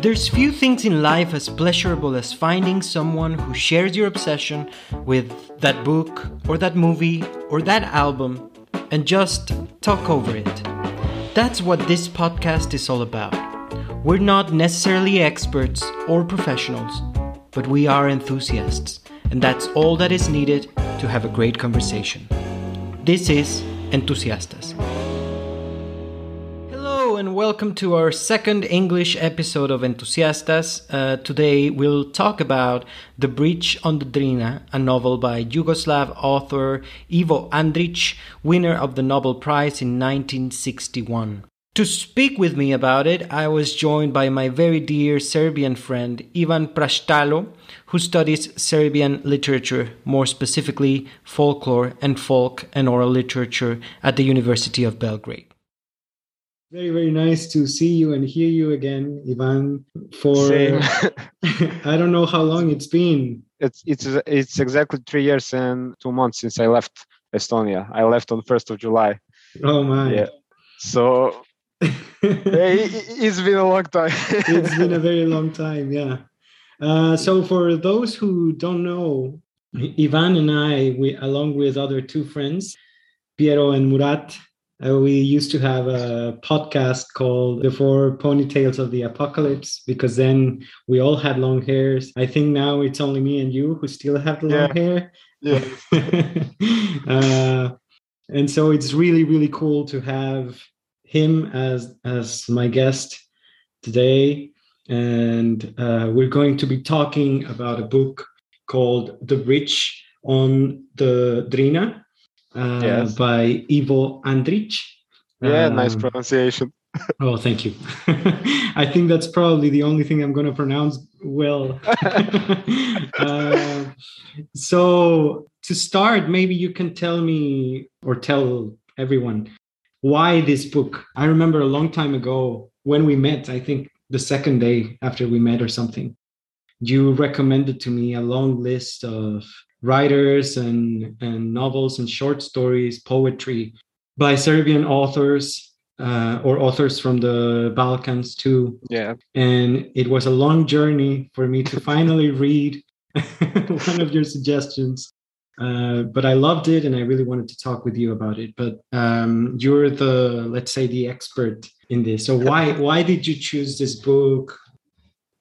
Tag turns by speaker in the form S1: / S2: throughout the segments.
S1: There's few things in life as pleasurable as finding someone who shares your obsession with that book or that movie or that album and just talk over it. That's what this podcast is all about. We're not necessarily experts or professionals, but we are enthusiasts, and that's all that is needed to have a great conversation. This is Entusiastas and welcome to our second English episode of Entusiastas. Uh, today we'll talk about The Bridge on the Drina, a novel by Yugoslav author Ivo Andrić, winner of the Nobel Prize in 1961. To speak with me about it, I was joined by my very dear Serbian friend Ivan Prashtalo, who studies Serbian literature, more specifically folklore and folk and oral literature at the University of Belgrade. Very, very nice to see you and hear you again, Ivan. For I don't know how long it's been.
S2: It's it's it's exactly three years and two months since I left Estonia. I left on first of July.
S1: Oh my!
S2: Yeah. So it's been a long time.
S1: it's been a very long time. Yeah. Uh, so for those who don't know, Ivan and I, we along with other two friends, Piero and Murat, uh, we used to have a podcast called The Four Ponytails of the Apocalypse because then we all had long hairs. I think now it's only me and you who still have the yeah. long hair.
S2: Yeah.
S1: uh, and so it's really, really cool to have him as as my guest today. And uh, we're going to be talking about a book called The Bridge on the Drina uh, yes. by Ivo Andrić.
S2: Yeah, um, nice pronunciation.
S1: oh, thank you. I think that's probably the only thing I'm going to pronounce well. uh, so, to start, maybe you can tell me or tell everyone why this book. I remember a long time ago when we met, I think the second day after we met or something, you recommended to me a long list of writers and, and novels and short stories, poetry by Serbian authors uh, or authors from the Balkans too.
S2: Yeah.
S1: And it was a long journey for me to finally read one of your suggestions. Uh, but I loved it and I really wanted to talk with you about it. But um, you're the, let's say, the expert in this. So why why did you choose this book?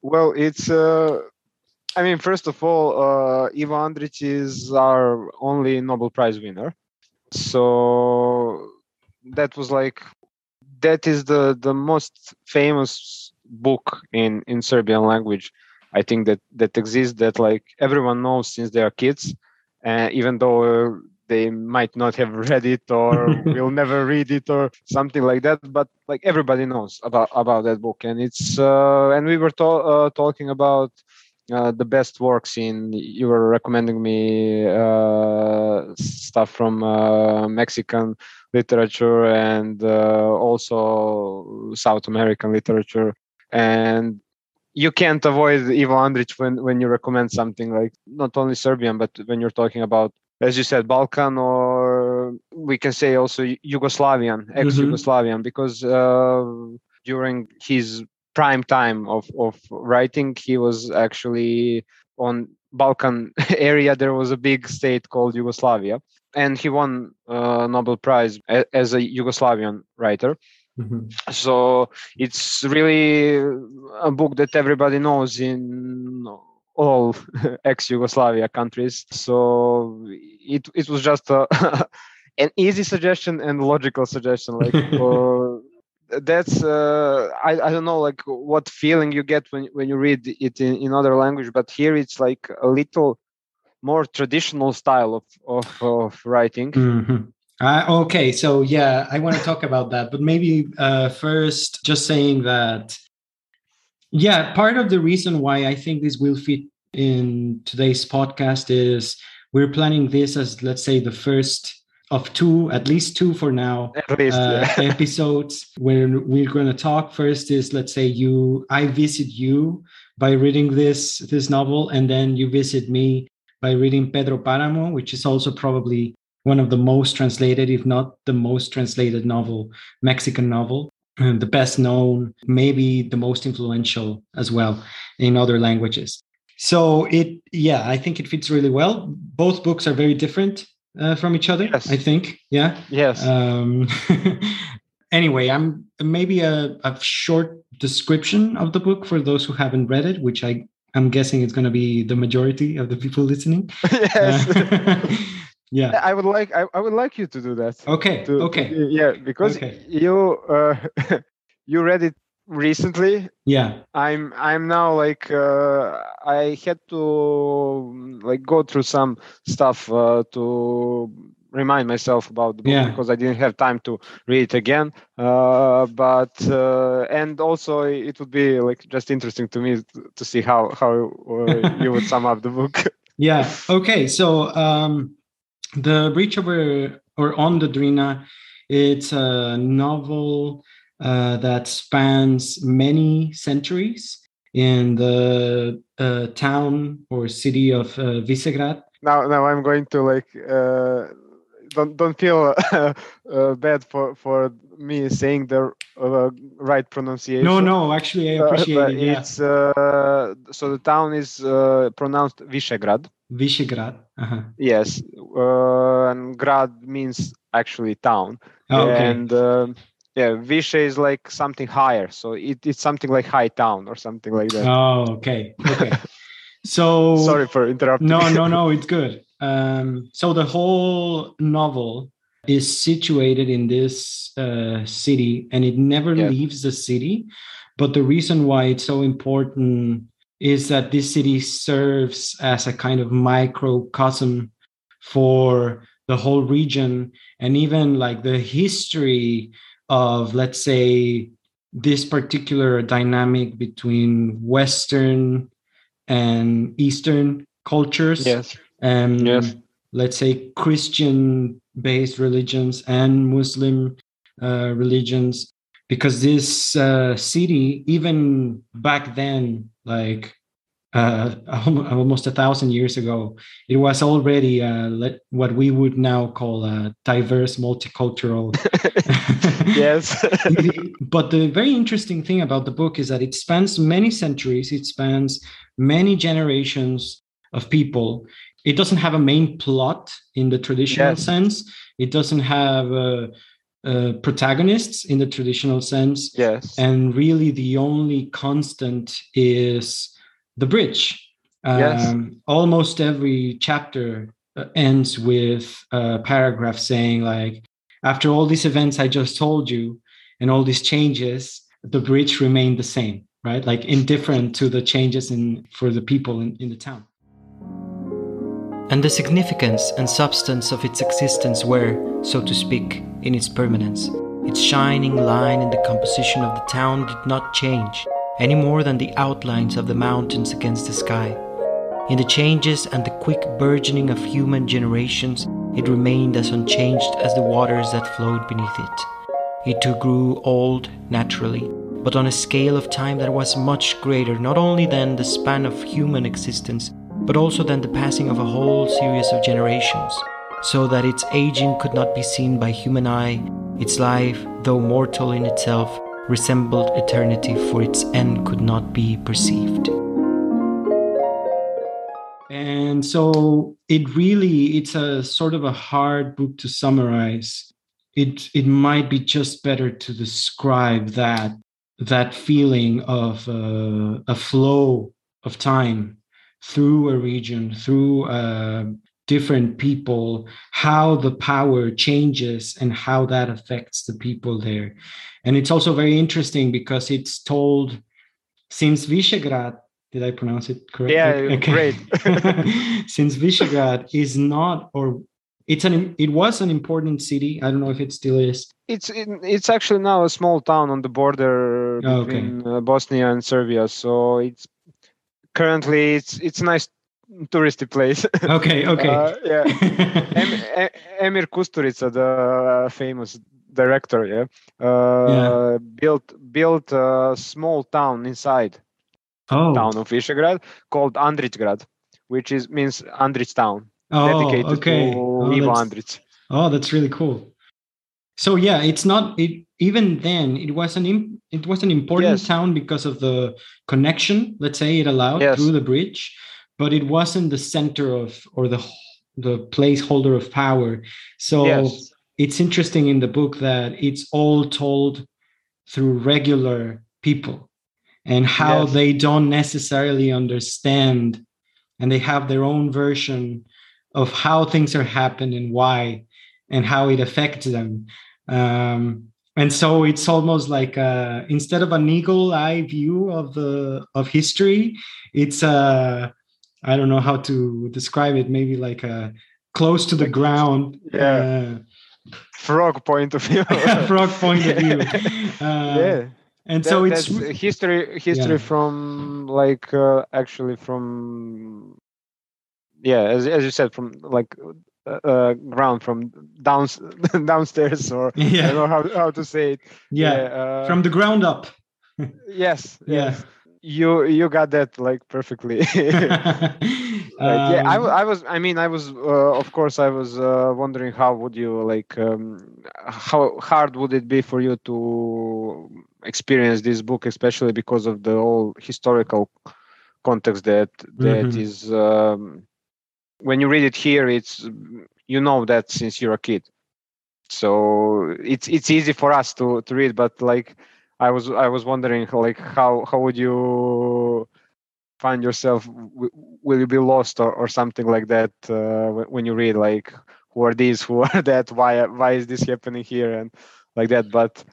S2: Well, it's uh, I mean, first of all, uh, Ivo Andrić is our only Nobel Prize winner. So that was like that is the the most famous book in in Serbian language. I think that that exists that like everyone knows since they are kids, uh, even though they might not have read it or will never read it or something like that. But like everybody knows about about that book, and it's uh, and we were to- uh, talking about uh, the best works in you were recommending me uh, stuff from uh, mexican literature and uh, also south american literature and you can't avoid ivo andrić when, when you recommend something like not only serbian but when you're talking about as you said balkan or we can say also yugoslavian ex-yugoslavian mm-hmm. because uh, during his prime time of of writing. He was actually on balkan area. There was a big state called yugoslavia and he won a nobel prize as a yugoslavian writer. Mm-hmm. so it's really a book that everybody knows in all ex-yugoslavia countries. So it it was just a an easy suggestion and logical suggestion like that's uh, I, I don't know like what feeling you get when when you read it in, in other language but here it's like a little more traditional style of of, of writing
S1: mm-hmm. uh, okay so yeah i want to talk about that but maybe uh, first just saying that yeah part of the reason why i think this will fit in today's podcast is we're planning this as let's say the first of two, at least two for now,
S2: least,
S1: uh, yeah. episodes where we're going to talk. First is let's say you, I visit you by reading this this novel, and then you visit me by reading Pedro Paramo, which is also probably one of the most translated, if not the most translated novel, Mexican novel. uh, the best known, maybe the most influential as well in other languages. So it, yeah, I think it fits really well. Both books are very different uh, from each other.
S2: Yes.
S1: I think, yeah.
S2: Yes.
S1: Um, anyway, I'm maybe a, a short description of the book for those who haven't read it, which I I'm guessing it's going to be the majority of the people listening.
S2: yes.
S1: Uh, yeah.
S2: I would like I, I would like you to do that.
S1: Okay.
S2: To-
S1: okay.
S2: yeah, because
S1: Okay.
S2: you uh, you read it recently.
S1: Yeah.
S2: I'm I'm now like uh, I had to like go through some stuff uh, to remind myself about the book
S1: Yeah.
S2: because I didn't have time to read it again. Uh, but uh, and also it would be like just interesting to me to, see how how uh, you would sum up the book.
S1: Yeah. Okay. So um, the bridge over or on the Drina, it's a novel uh, that spans many centuries in the uh, town or city of uh, Visegrad.
S2: now now I'm going to like uh, don't don't feel uh, bad for for me saying the uh, right pronunciation.
S1: No, no. Actually, I
S2: Uh,
S1: appreciate it. Yeah.
S2: It's uh, so the town is uh, pronounced Visegrad.
S1: Visegrad. Uh-huh.
S2: Yes, uh, and Grad means actually town.
S1: Oh, okay.
S2: And um yeah, Vishe is like something higher, so it, it's something like high town or something like that.
S1: Oh, okay. Okay. So
S2: Sorry for interrupting.
S1: no no no it's good um, so the whole novel is situated in this uh, city and it never
S2: Yeah.
S1: leaves the city but the reason why it's so important is that this city serves as a kind of microcosm for the whole region and even like the history of let's say this particular dynamic between western and Eastern cultures,
S2: Yes.
S1: and
S2: Yes.
S1: let's say Christian based religions and Muslim uh, religions, because this uh, city, even back then, like uh, almost a thousand years ago, it was already uh, what we would now call a diverse, multicultural.
S2: yes.
S1: but the very interesting thing about the book is that it spans many centuries, it spans many generations of people. It doesn't have a main plot in the traditional
S2: Yes.
S1: sense. It doesn't have uh, uh, protagonists in the traditional sense.
S2: yes.
S1: And really, the only constant is the bridge.
S2: Yes.
S1: Um, Almost every chapter uh, ends with a paragraph saying, like, after all these events I just told you and all these changes, the bridge remained the same, right? Like indifferent to the changes in for the people in, in the town.
S3: and the significance and substance of its existence were, so to speak, in its permanence. Its shining line in the composition of the town did not change, any more than the outlines of the mountains against the sky. In the changes and the quick burgeoning of human generations, it remained as unchanged as the waters that flowed beneath it. It too grew old naturally, but on a scale of time that was much greater not only than the span of human existence, but also than the passing of a whole series of generations, so that its aging could not be seen by human eye, its life, though mortal in itself, resembled eternity, for its end could not be perceived.
S1: And so it really it's a sort of a hard book to summarize. It it might be just better to describe that that feeling of uh, a flow of time through a region, through uh, different people, how the power changes and how that affects the people there. And it's also very interesting because it's told since Visegrad, did I pronounce it correctly?
S2: Yeah, great.
S1: since Visegrad is not, or it's an, it was an important city. I don't know if it still is.
S2: It's in, it's actually now a small town on the border
S1: Oh, okay.
S2: between uh, Bosnia and Serbia. So it's currently it's it's nice touristy place.
S1: Okay, okay.
S2: Uh, yeah. em, Emir Kusturica, the famous director, yeah, uh,
S1: Yeah.
S2: built built a small town inside
S1: oh,
S2: town of Visegrad called Andrićgrad, which is means Andrić town,
S1: oh,
S2: dedicated
S1: okay.
S2: to
S1: Oh,
S2: Ivo
S1: that's- Oh, that's really cool. so yeah it's not it even then it was an imp, it was an important yes. town because of the connection let's say it allowed yes. through the bridge but it wasn't the center of or the the placeholder of power. So yes. it's interesting in the book that it's all told through regular people and how they don't necessarily understand and they have their own version of how things are happening and why and how it affects them. Um, and so it's almost like a, instead of an eagle eye view of the of history it's a i don't know how to describe it maybe like a close to the ground
S2: yeah uh, frog point of view
S1: frog point of view uh, yeah and that, so it's
S2: history history yeah. from like uh, actually from yeah as, as you said from like uh, uh, ground from down, downstairs or yeah. I don't know how, how to say it.
S1: Yeah, yeah uh, from the ground up.
S2: yes. Yeah. You you got that like perfectly. um, yeah, I, I was. I mean, I was. Uh, of course, I was uh, wondering how would you like. Um, how hard would it be for you to experience this book, especially because of the whole historical context that that mm-hmm. is um, when you read it here it's you know that since you're a kid so it's it's easy for us to to read but like i was i was wondering like how how would you find yourself will you be lost or, or something like that uh, when you read like who are these who are that why why is this happening here and like that but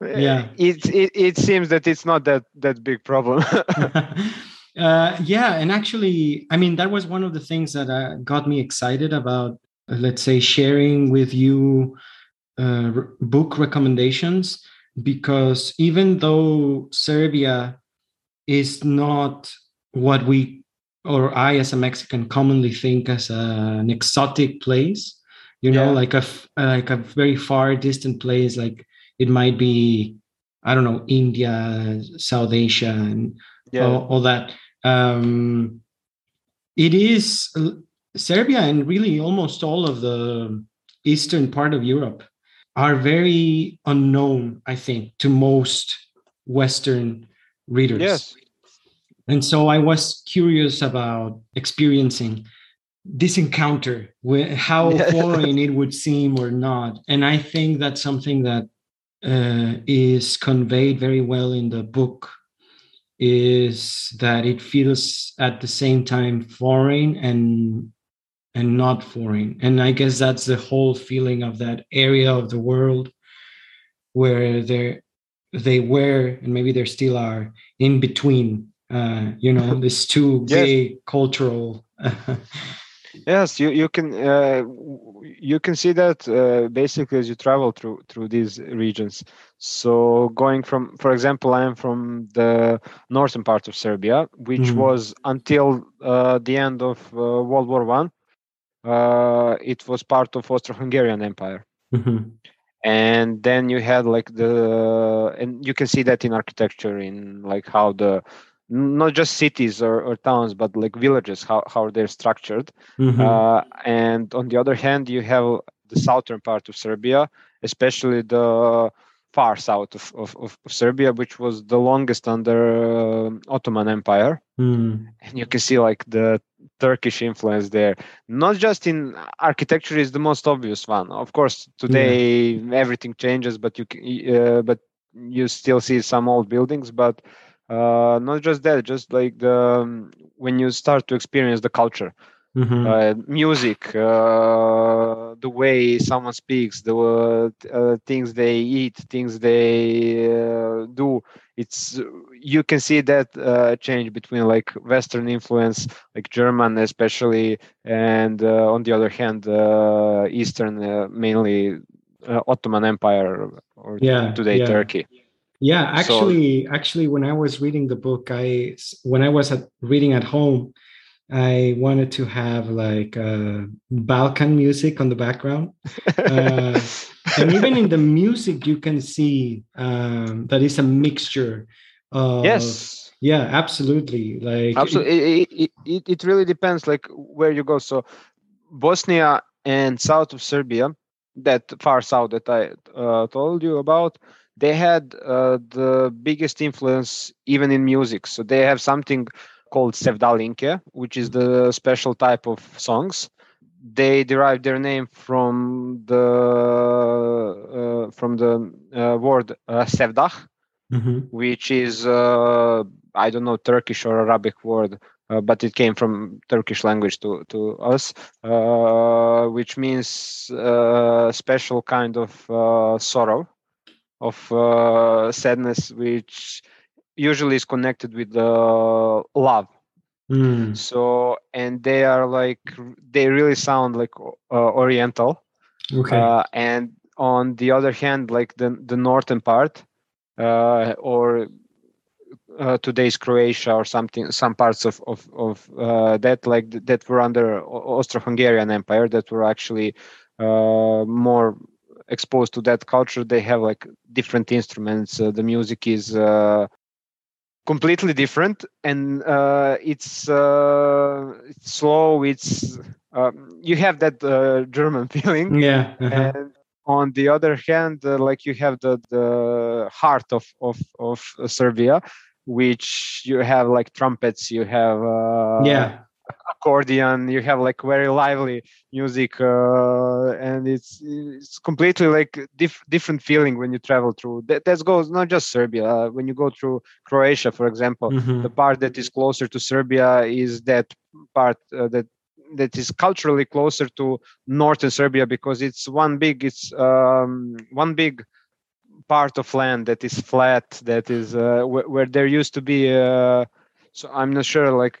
S1: yeah.
S2: it it, it seems that it's not that that big problem.
S1: Uh, yeah, and actually, I mean, that was one of the things that uh, got me excited about, uh, let's say, sharing with you uh, book recommendations, because even though Serbia is not what we or I, as a Mexican, commonly think as a, an exotic place, you know, yeah. like a like a very far distant place, like it might be, I don't know, India, South Asia, and yeah. all, all that um, it is Serbia and really almost all of the eastern part of Europe are very unknown, I think, to most Western readers.
S2: Yes.
S1: And so I was curious about experiencing this encounter, with how yeah. foreign it would seem or not. And I think that's something that uh, is conveyed very well in the book is that it feels at the same time foreign and and not foreign and i guess that's the whole feeling of that area of the world where they they were and maybe there still are in between uh you know this two yes. cultural
S2: yes you you can uh, you can see that uh, basically as you travel through through these regions so going from for example i am from the northern part of serbia which mm-hmm. was until uh, the end of uh, world war one uh, it was part of austro-hungarian empire mm-hmm. and then you had like the and you can see that in architecture in like how the not just cities or, or towns but like villages how, how they're structured mm-hmm. uh, and on the other hand you have the southern part of serbia especially the far south of, of, of serbia which was the longest under uh, ottoman empire mm. and you can see like the turkish influence there not just in architecture is the most obvious one of course today yeah. everything changes but you uh, but you still see some old buildings but uh, not just that just like the um, when you start to experience the culture mm-hmm. uh, music uh, the way someone speaks the uh, things they eat things they uh, do it's you can see that uh, change between like western influence like german especially and on the other hand eastern mainly ottoman empire or yeah, today yeah. turkey
S1: yeah actually so, actually when i was reading the book i when i was at, reading at home i wanted to have like uh, balkan music on the background. Uh, and even in the music you can see um, that is a mixture of
S2: yes.
S1: Yeah absolutely. Like
S2: absolutely it, it, it, it really depends like where you go. So bosnia and south of serbia that far south that I uh, told you about, they had uh, the biggest influence even in music. So they have something called sevdalinke, which is the special type of songs. They derive their name from the uh, from the uh, word uh, sevdah, mm-hmm. which is uh, I don't know Turkish or Arabic word, uh, but it came from Turkish language to to us, uh, which means uh, special kind of uh, sorrow, of uh, sadness, which usually is connected with love. Mm. So and they are like they really sound like Oriental. Okay. and on the other hand, like the the northern part, or uh, today's Croatia or something, some parts of of, of uh, that like that were under Austro-Hungarian Empire that were actually uh, more exposed to that culture. They have like different instruments. Uh, the music is uh, completely different, and uh, it's, it's slow. It's um, you have that German feeling.
S1: Yeah. Uh-huh.
S2: And on the other hand, like you have the the heart of of of Serbia which you have like trumpets you have uh,
S1: yeah
S2: accordion you have like very lively music uh, and it's it's completely like diff- different feeling when you travel through that, that goes not just serbia uh, when you go through croatia for example mm-hmm. the part that is closer to serbia is that part uh, that that is culturally closer to northern serbia because it's one big it's um, one big part of land that is flat that is uh, where, where, there used to be uh, so i'm not sure like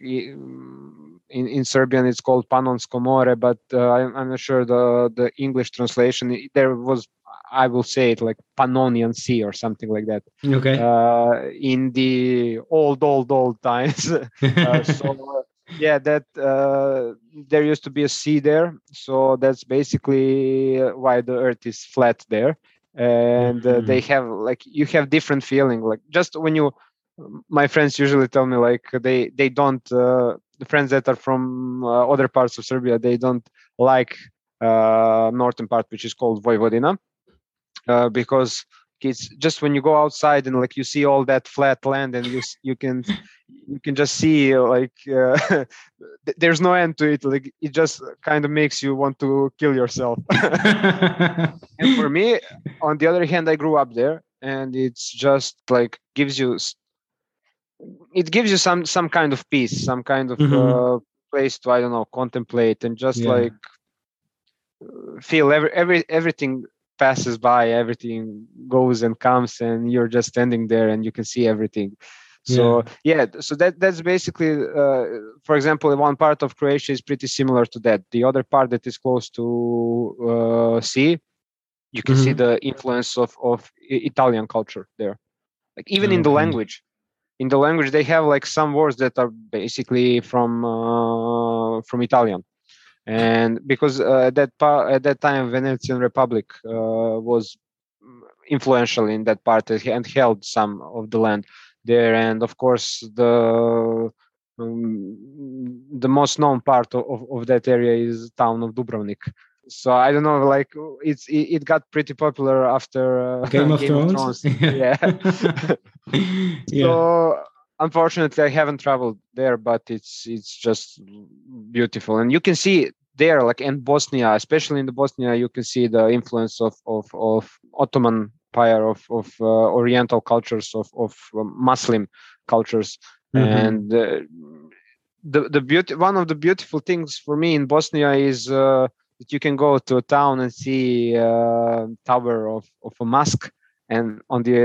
S2: in, in serbian it's called panonsko more but uh, I'm, I'm, not sure the the english translation there was i will say it like pannonian sea or something like that.
S1: Okay.
S2: Uh, in the old old old times. Uh, so yeah that uh, there used to be a sea there. So that's basically why the earth is flat there. And uh, mm-hmm. they have like you have different feeling like just when you my friends usually tell me like they they don't uh, friends that are from uh, other parts of serbia they don't like uh, northern part which is called vojvodina uh, because it's just when you go outside and like you see all that flat land and you you can you can just see like uh, there's no end to it like it just kind of makes you want to kill yourself. And for me on the other hand i grew up there and it's just like gives you it gives you some some kind of peace some kind of mm-hmm. uh, place to i don't know contemplate and just yeah. like feel every every everything passes by everything goes and comes and you're just standing there and you can see everything so yeah, yeah so that that's basically uh, for example one part of croatia is pretty similar to that the other part that is close to uh, sea you can mm-hmm. see the influence of of italian culture there like even okay. in the language in the language they have like some words that are basically from uh, from italian. And because uh, at that part at that time venetian republic uh, was influential in that part and held some of the land there. And of course the um, the most known part of, of that area is town of dubrovnik so i don't know like it's it, it got pretty popular after
S1: uh, game, of, game thrones. of, thrones.
S2: yeah. yeah so unfortunately i haven't traveled there but it's it's just beautiful and you can see there like in bosnia especially in the bosnia you can see the influence of of, of ottoman empire of of uh, oriental cultures of of muslim cultures mm-hmm. and uh, the the beauty one of the beautiful things for me in bosnia is uh, that you can go to a town and see a uh, tower of of a mosque and on the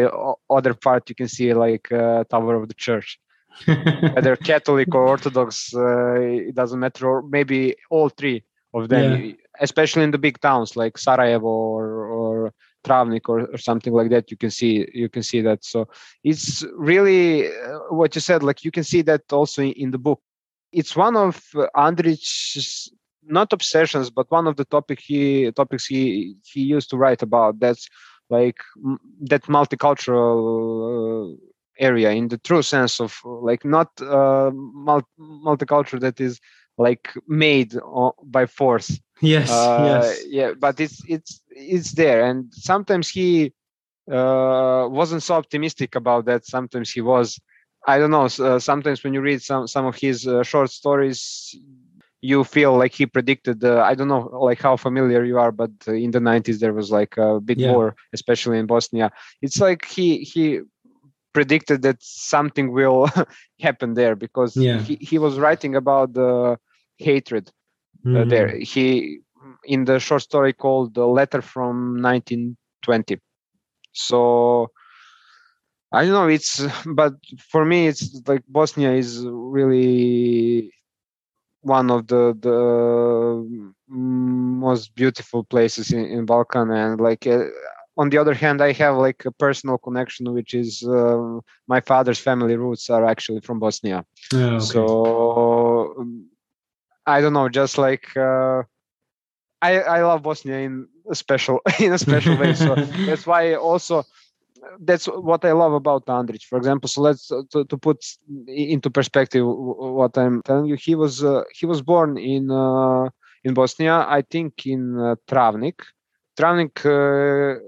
S2: other part you can see like a tower of the church. Whether catholic or orthodox uh, it doesn't matter or maybe all three of them yeah. especially in the big towns like sarajevo or, or Travnik or, or something like that you can see you can see that. So it's really uh, what you said like you can see that also in, in the book. It's one of uh, Andrić's not obsessions but one of the topic he topics he he used to write about that's like m- that multicultural uh, area in the true sense of like not uh, multicultural that is like made by force
S4: Yes, uh, yes,
S2: yeah. But it's it's it's there, and sometimes he uh, wasn't so optimistic about that. Sometimes he was. I don't know. Uh, sometimes when you read some some of his uh, short stories, you feel like he predicted. Uh, I don't know, like how familiar you are, but in the '90s there was like a big yeah. war, especially in Bosnia. It's like he he predicted that something will happen there because yeah. he, he was writing about the hatred mm-hmm. uh, there. Mm-hmm. He in the short story called "The Letter from 1920." So I don't know. It's but for me, it's like Bosnia is really one of the the most beautiful places in, in Balkan, and like uh, on the other hand, I have like a personal connection, which is uh, my father's family roots are actually from Bosnia. okay. So I don't know, just like uh, I I love Bosnia in a special in a special way. So that's why also that's what I love about Andrich. For example, so let's uh, to, to, put into perspective what I'm telling you. He was uh, he was born in uh, in Bosnia, I think in uh, Travnik. Travnik uh,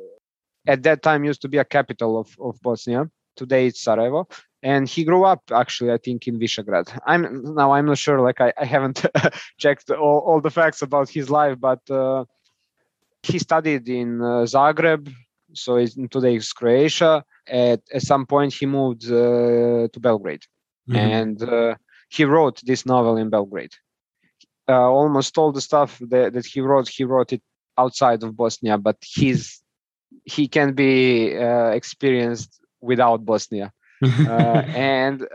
S2: at that time used to be a capital of, of Bosnia. Today it's Sarajevo. And he grew up actually, I think, in Visegrad. I'm now I'm not sure, like I, I haven't checked all, all the facts about his life, but uh, he studied in Zagreb, so it's, today it's Croatia. At, at some point, he moved uh, to Belgrade, mm-hmm. and uh, he wrote this novel in Belgrade. Uh, almost all the stuff that, that he wrote, he wrote it outside of Bosnia, but his he can be uh, experienced without Bosnia. uh, and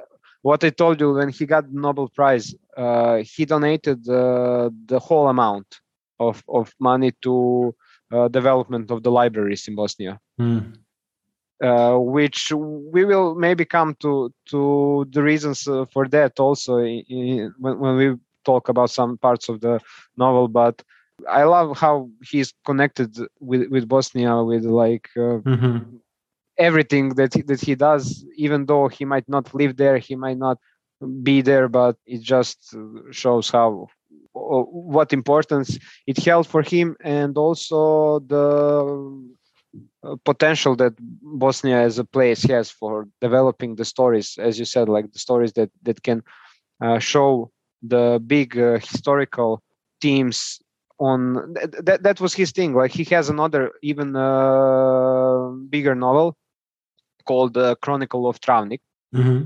S2: what I told you when he got the Nobel Prize, uh, he donated the whole amount of, of money to development of the libraries in Bosnia. Mm. Uh, which we will maybe come to to the reasons uh, for that also in, in, when, when we talk about some parts of the novel but I love how he's connected with with Bosnia with like uh, mm-hmm. everything that he, that he does, even though he might not live there, he might not be there, but it just shows how what importance it held for him, and also the uh, potential that Bosnia as a place has for developing the stories, as you said, like the stories that that can uh, show the big uh, historical themes on that that was his thing like he has another even uh, bigger novel called uh, chronicle of travnik mm-hmm.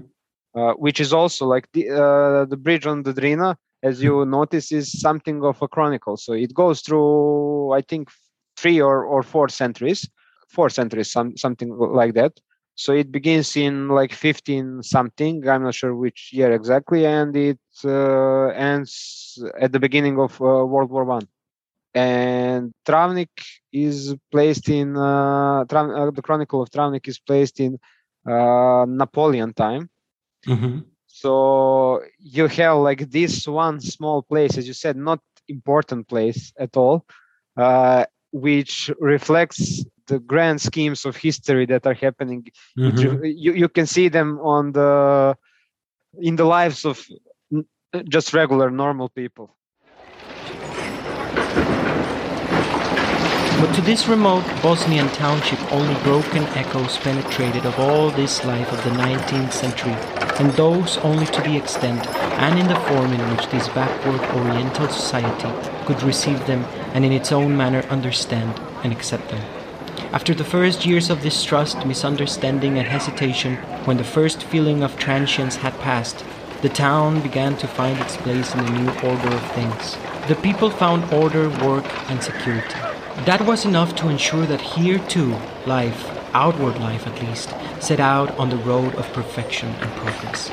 S2: uh, which is also like the uh, the bridge on the drina as you notice is something of a chronicle so it goes through i think three or, or four centuries four centuries some, something like that so it begins in like 15 something i'm not sure which year exactly and it uh, ends at the beginning of uh, world war one and Travnik is placed in uh, uh, the Chronicle of Travnik is placed in uh, Napoleon time. Mm-hmm. So you have like this one small place, as you said, not important place at all, uh, which reflects the grand schemes of history that are happening. Mm-hmm. You you can see them on the in the lives of just regular normal people.
S1: But to this remote Bosnian township only broken echoes penetrated of all this life of the 19th century, and those only to the extent and in the form in which this backward Oriental society could receive them and in its own manner understand and accept them. After the first years of distrust, misunderstanding, and hesitation, when the first feeling of transience had passed, the town began to find its place in the new order of things. The people found order, work, and security. That was enough to ensure that here too, life, outward life at least, set out on the road of perfection and progress.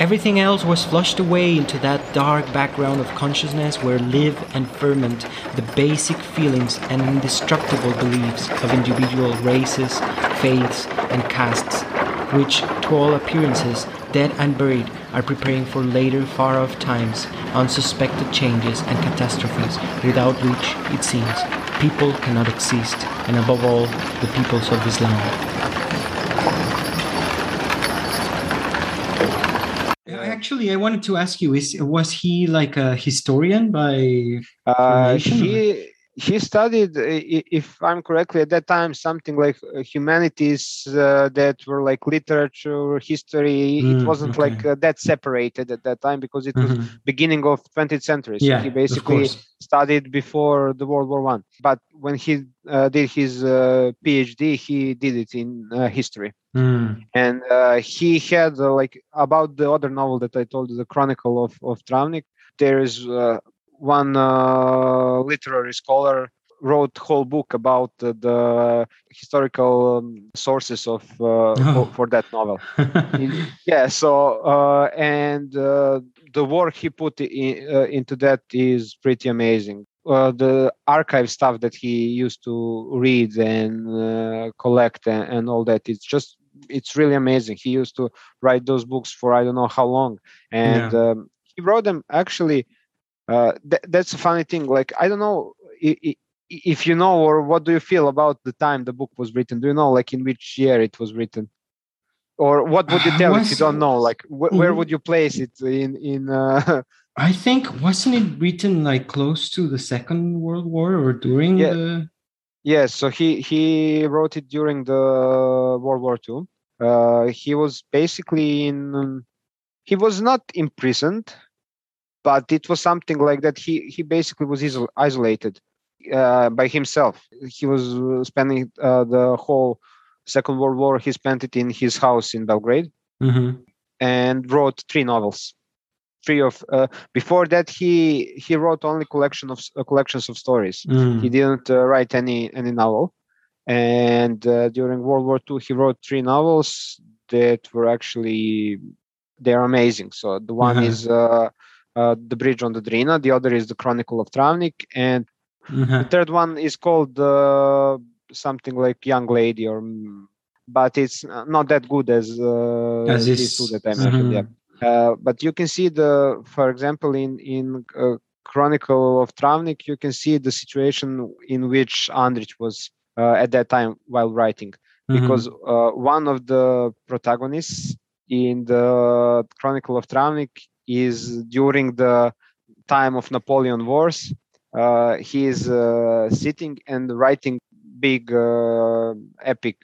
S1: Everything else was flushed away into that dark background of consciousness where live and ferment the basic feelings and indestructible beliefs of individual races, faiths, and castes, which, to all appearances, dead and buried, are preparing for later far off times, unsuspected changes and catastrophes without which, it seems, people cannot exist, and above all, the peoples of this land. actually, I wanted to ask you: Is was he like a historian by?
S2: Uh, he he studied, if I'm correctly, at that time something like uh, humanities uh, that were like literature, history. Mm, it wasn't okay. like uh, that separated at that time because it was mm-hmm. beginning of 20th century. So yeah, he basically studied before the World War One. But when he uh, did his uh, PhD, he did it in uh, history. Mm. And he had like about the other novel that I told you, the Chronicle of of Travnik. There is one uh, literary scholar wrote whole book about uh, the historical um, sources of uh, oh. for, for, that novel yeah so uh, and uh, the work he put in, uh, into that is pretty amazing the archive stuff that he used to read and collect and, and all that it's just it's really amazing he used to write those books for i don't know how long and yeah. um, he wrote them actually uh, th- that's a funny thing. Like I don't know if, if you know or what do you feel about the time the book was written. Do you know like in which year it was written? Or what would you tell uh, if you don't know? Like wh- where would you place it in in? Uh,
S1: I think wasn't it written like close to the Second World War or during yeah. the?
S2: Yes, so he he wrote it during the World War Two. Uh, he was basically in. He was not imprisoned but it was something like that he he basically was isolated uh, by himself he was uh, spending uh, the whole second world war he spent it in his house in belgrade mm-hmm. and wrote three novels three of uh, before that he he wrote only collection of uh, collections of stories mm. he didn't uh, write any any novel and during world war ii he wrote three novels that were actually they're amazing so the one mm-hmm. is uh, the Bridge on the Drina. The other is the Chronicle of Travnik, and mm-hmm. the third one is called uh, something like Young Lady, or but it's not that good as, uh, as these two that I mentioned. Mm-hmm. Yeah, uh, but you can see the, for example, in in uh, Chronicle of Travnik, you can see the situation in which Andrich was uh, at that time while writing, mm-hmm. because uh, one of the protagonists in the Chronicle of Travnik is during the time of Napoleon Wars. Uh, he is uh, sitting and writing big uh, epic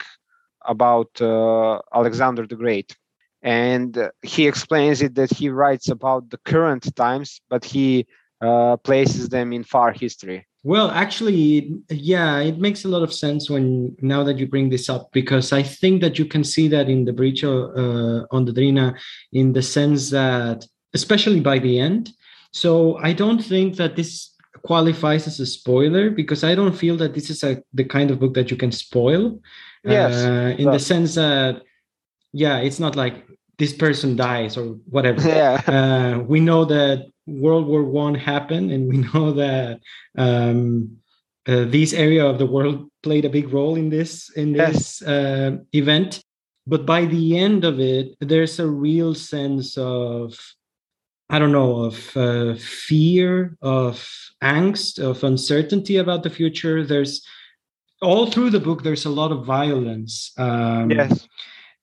S2: about uh, Alexander the Great. And he explains it that he writes about the current times, but he uh, places them in far history.
S1: Well, actually, yeah, it makes a lot of sense when now that you bring this up because I think that you can see that in the Bridge uh, on the Drina in the sense that especially by the end. So I don't think that this qualifies as a spoiler because I don't feel that this is a, the kind of book that you can spoil.
S2: Yes.
S1: Uh, in the sense that, yeah, it's not like this person dies or whatever.
S2: Yeah.
S1: Uh, we know that World War One happened, and we know that um, uh, this area of the world played a big role in this in this yes. uh, event. But by the end of it, there's a real sense of I don't know, of uh, fear, of angst, of uncertainty about the future. There's all through the book, there's a lot of violence.
S2: Um, yes.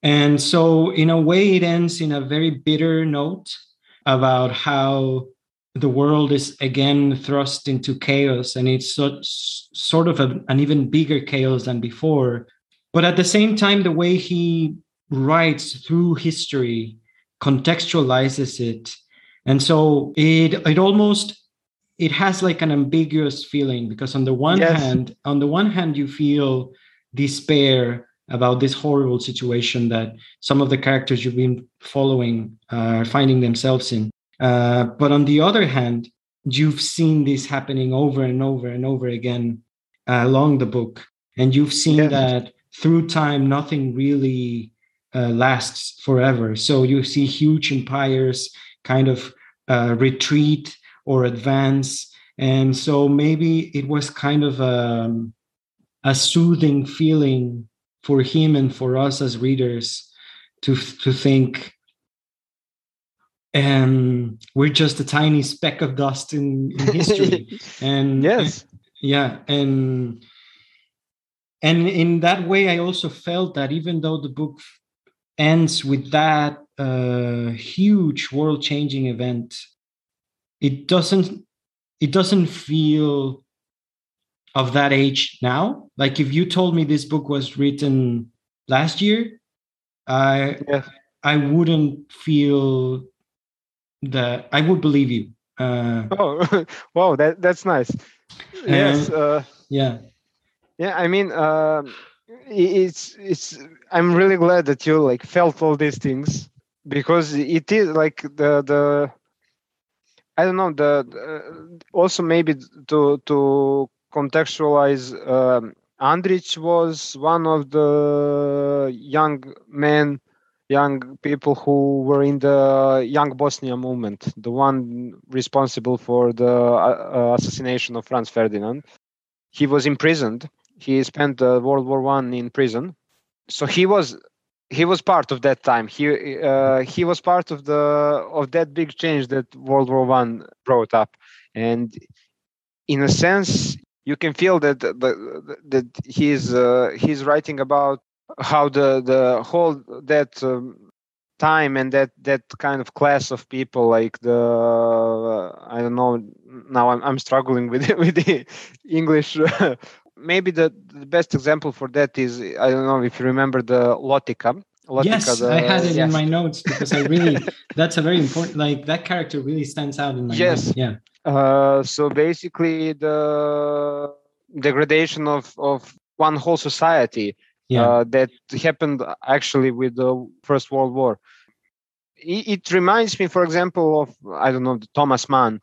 S1: And so, in a way, it ends in a very bitter note about how the world is again thrust into chaos and it's so, sort of a, an even bigger chaos than before. But at the same time, the way he writes through history contextualizes it and so it it almost it has like an ambiguous feeling because on the one yes. hand on the one hand you feel despair about this horrible situation that some of the characters you've been following are finding themselves in uh, but on the other hand you've seen this happening over and over and over again uh, along the book and you've seen yes. that through time nothing really uh, lasts forever so you see huge empires kind of uh, retreat or advance. And so maybe it was kind of a, um, a soothing feeling for him and for us as readers to, to think um, we're just a tiny speck of dust in, in history. and
S2: yes,
S1: yeah. And and in that way, I also felt that even though the book ends with that a huge world changing event, it doesn't it doesn't feel of that age now. Like if you told me this book was written last year, I
S2: Yes.
S1: I wouldn't feel that I would believe you. Uh,
S2: Oh, wow, that that's nice. Yes. Uh,
S1: yeah,
S2: yeah. I mean, um, i- it's it's. I'm really glad that you like felt all these things because it is like the the. I don't know the, also maybe to to contextualize. Um, Andrich was one of the young men, young people who were in the Young Bosnia movement, the one responsible for the uh, uh, assassination of Franz Ferdinand. He was imprisoned. He spent uh, World War One in prison, so he was he was part of that time. He uh, he was part of the of that big change that World War One brought up, and in a sense, you can feel that the, that he's uh, he's writing about how the the whole that um, time and that that kind of class of people like the I don't know now I'm I'm struggling with with the English maybe the, the best example for that is I don't know if you remember the Lotika Lotika
S1: yes,
S2: the,
S1: I had it
S2: yes.
S1: in my notes because I really that's a very important. Like that character really stands out in my
S2: Yes.
S1: mind. Yeah,
S2: Uh, so basically, the degradation of, of one whole society
S1: yeah,
S2: uh, that happened actually with the First World War. It, it reminds me, for example, of I don't know, the Thomas Mann.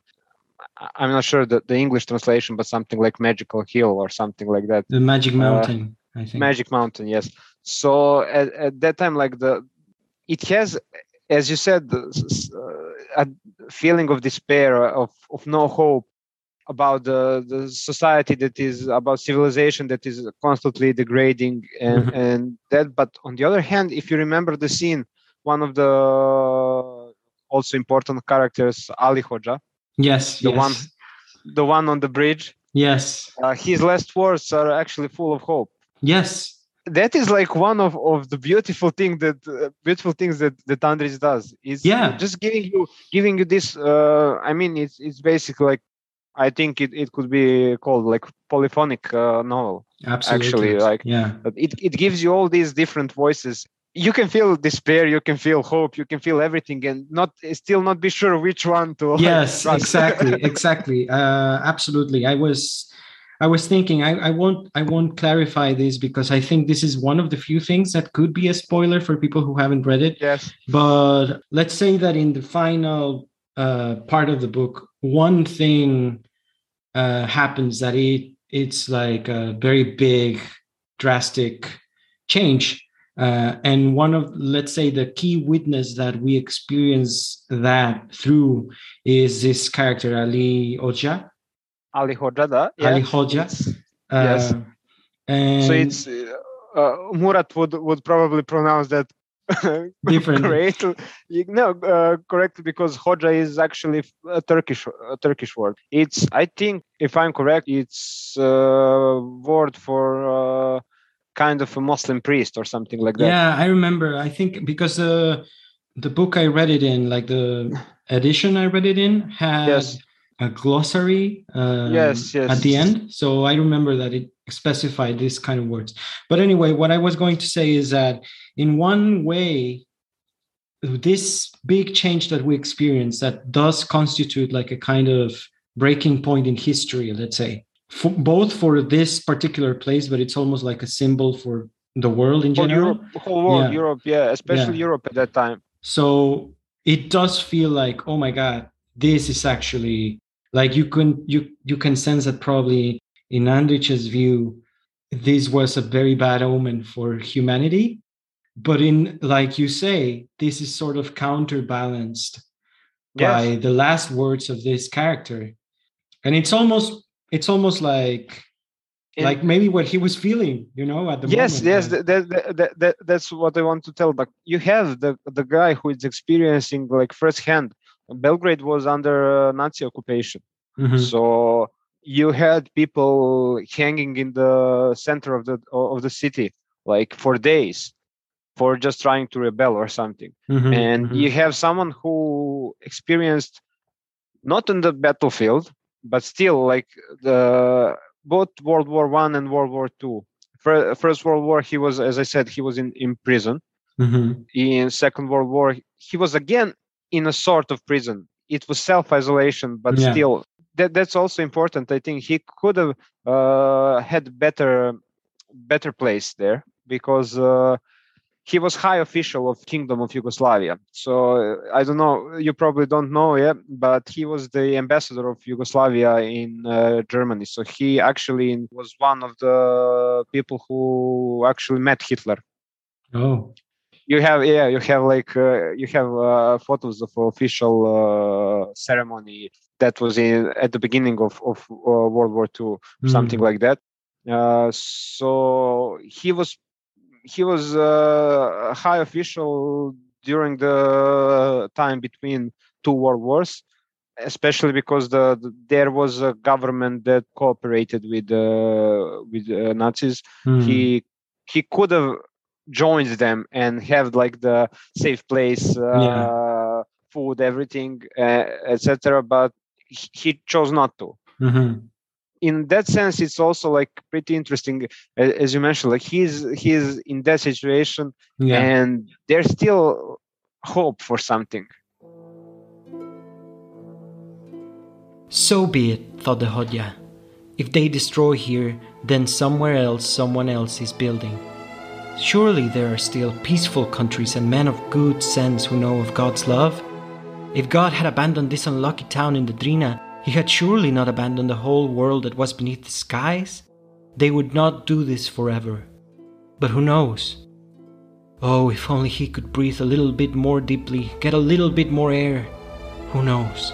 S2: I'm not sure the, the English translation, but something like Magical Hill or something like that.
S1: the Magic Mountain. I think.
S2: Magic Mountain, yes. So at, at that time, like the, it has, as you said, the, s- s- uh, a feeling of despair, of of no hope about the the society that is about civilization that is constantly degrading and
S1: Mhm.
S2: and that. But on the other hand, if you remember the scene, one of the also important characters, Ali Hoja,
S1: yes,
S2: the
S1: yes,
S2: one- the one on the bridge,
S1: yes,
S2: uh, his last words are actually full of hope.
S1: yes.
S2: that is like one of, of the beautiful thing that uh, beautiful things that that Andrić does is
S1: Yeah.
S2: just giving you giving you this uh, I mean it's it's basically like I think it, it could be called like polyphonic uh, novel
S1: Absolutely.
S2: Actually, like-
S1: yeah,
S2: but it, it gives you all these different voices you can feel despair you can feel hope you can feel everything and not still not be sure which one to
S1: yes
S2: trust.
S1: exactly exactly. Uh absolutely. I was i was thinking I, I won't i won't clarify this because i think this is one of the few things that could be a spoiler for people who haven't read it.
S2: Yes.
S1: But let's say that in the final uh part of the book one thing uh happens that it it's like a very big drastic change uh, and one of let's say the key witness that we experience that through is this character ali oja
S2: Ali Hojada
S1: ali hoja uh,
S2: yes.
S1: and
S2: so it's uh, uh, Murat would would probably pronounce that
S1: Different.
S2: Correct. No, uh, correct because Hoja is actually a Turkish a Turkish word. It's I think if I'm correct, it's a word for uh, kind of a Muslim priest or something like that.
S1: yeah i remember i think because uh, the book i read it in like the edition i read it in had
S2: Yes.
S1: a glossary um,
S2: Yes, yes.
S1: at the end so i remember that it specified these kind of words but anyway what i was going to say is that in one way this big change that we experience that does constitute like a kind of breaking point in history let's say for, both for this particular place but it's almost like a symbol for the world in
S2: Whole
S1: general
S2: Europe, whole world,
S1: Yeah.
S2: Europe, yeah, especially
S1: Yeah.
S2: Europe at that time.
S1: so it does feel like oh my god this is actually like you can you you can sense that probably in andrich's view this was a very bad omen for humanity but in like you say this is sort of counterbalanced by the last words of this character and it's almost it's almost like
S2: In-
S1: like maybe what he was feeling you know at the
S2: yes
S1: moment
S2: yes that, that, that, that, that's what i want to tell but you have the the guy who is experiencing like firsthand belgrade was under uh, nazi occupation
S1: Mhm.
S2: so you had people hanging in the center of the of the city like for days for just trying to rebel or something.
S1: Mm-hmm,
S2: and
S1: mm-hmm.
S2: you have someone who experienced not in the battlefield, but still like the both World War One and World War two first World War, he was, as I said, he was in, in prison.
S1: Mm-hmm.
S2: In Second World War, he was again in a sort of prison. It was self isolation, but
S1: Yeah.
S2: still, that that's also important. I think he could have uh, had better better place there because uh, he was high official of Kingdom of Yugoslavia. So I don't know, you probably don't know yet, but he was the ambassador of Yugoslavia in uh, Germany. So he actually was one of the people who actually met Hitler
S1: Oh.
S2: you have yeah you have like uh, you have uh, photos of official uh, ceremony that was in at the beginning of of uh, world war ii something like that uh, so he was he was uh, a high official during the time between two world wars especially because the, the there was a government that cooperated with uh, with uh, nazis
S1: Mm.
S2: he he could have joined them and have like the safe place uh, food everything uh, etc but he- chose not to
S1: Mhm.
S2: In that sense it's also like pretty interesting as you mentioned like he's he's in that situation
S1: Yeah.
S2: and there's still hope for something
S3: So be it, thought the Hodja. If they destroy here, then somewhere else someone else is building. Surely there are still peaceful countries and men of good sense who know of God's love. If God had abandoned this unlucky town in the Drina, he had surely not abandoned the whole world that was beneath the skies. They would not do this forever. But who knows? Oh, if only he could breathe a little bit more deeply, get a little bit more air. Who knows?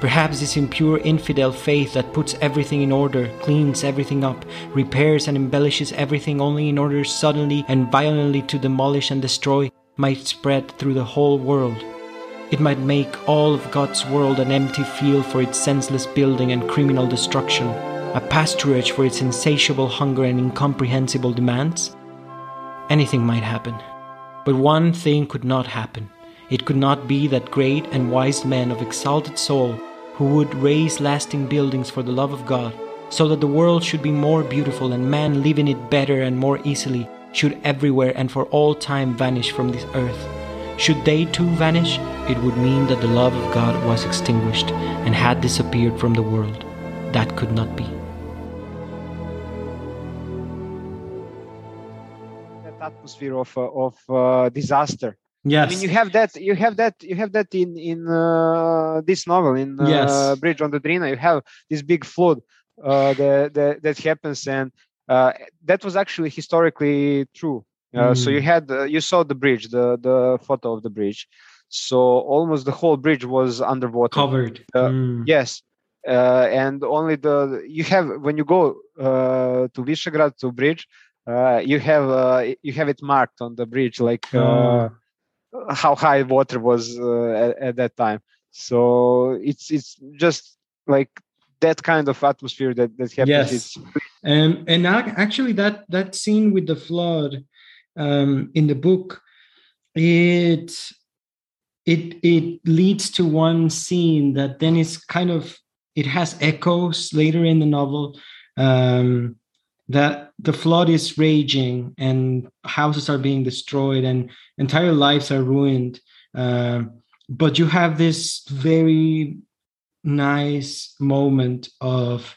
S3: Perhaps this impure infidel faith that puts everything in order, cleans everything up, repairs and embellishes everything only in order suddenly and violently to demolish and destroy might spread through the whole world. It might make all of God's world an empty field for its senseless building and criminal destruction, a pasturage for its insatiable hunger and incomprehensible demands. Anything might happen. But one thing could not happen. It could not be that great and wise men of exalted soul who would raise lasting buildings for the love of God, so that the world should be more beautiful and man live in it better and more easily, should everywhere and for all time vanish from this earth. Should they too vanish, it would mean that the love of God was extinguished and had disappeared from the world. That could not be.
S2: that atmosphere of uh, of uh, disaster
S1: Yes.
S2: I mean, you have that. You have that. You have that in in uh, this novel in uh,
S1: Yes.
S2: Bridge on the Drina. You have this big flood uh, that, that that happens, and uh, that was actually historically true. Uh, So
S1: Mm.
S2: you had uh, you saw the bridge, the the photo of the bridge. So almost the whole bridge was underwater.
S1: covered.
S2: Uh,
S1: Mm.
S2: Yes, uh, and only the you have when you go uh, to Visegrad to bridge, uh, you have uh, you have it marked on the bridge like. Uh,
S1: Oh.
S2: how high water was uh, at, at that time. So it's it's just like that kind of atmosphere that that happens.
S1: Yes. Um, and actually, that that scene with the flood um, in the book, it it it leads to one scene that then is kind of it has echoes later in the novel. Um, that the flood is raging and houses are being destroyed and entire lives are ruined. Um, but you have this very nice moment of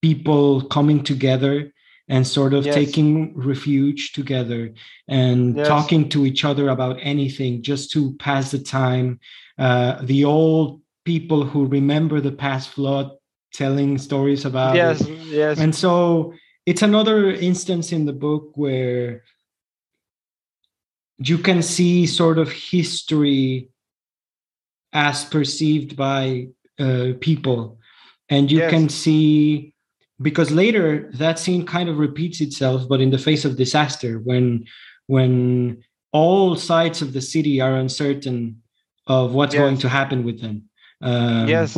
S1: people coming together and sort of
S2: Yes.
S1: taking refuge together and
S2: Yes.
S1: talking to each other about anything just to pass the time. Uh, the old people who remember the past flood telling stories about
S2: yes,
S1: it.
S2: yes,
S1: And so it's another instance in the book where you can see sort of history as perceived by uh, people. And you
S2: Yes.
S1: can see, because later that scene kind of repeats itself, but in the face of disaster, when when all sides of the city are uncertain of what's
S2: Yes.
S1: going to happen with them. Um,
S2: yes,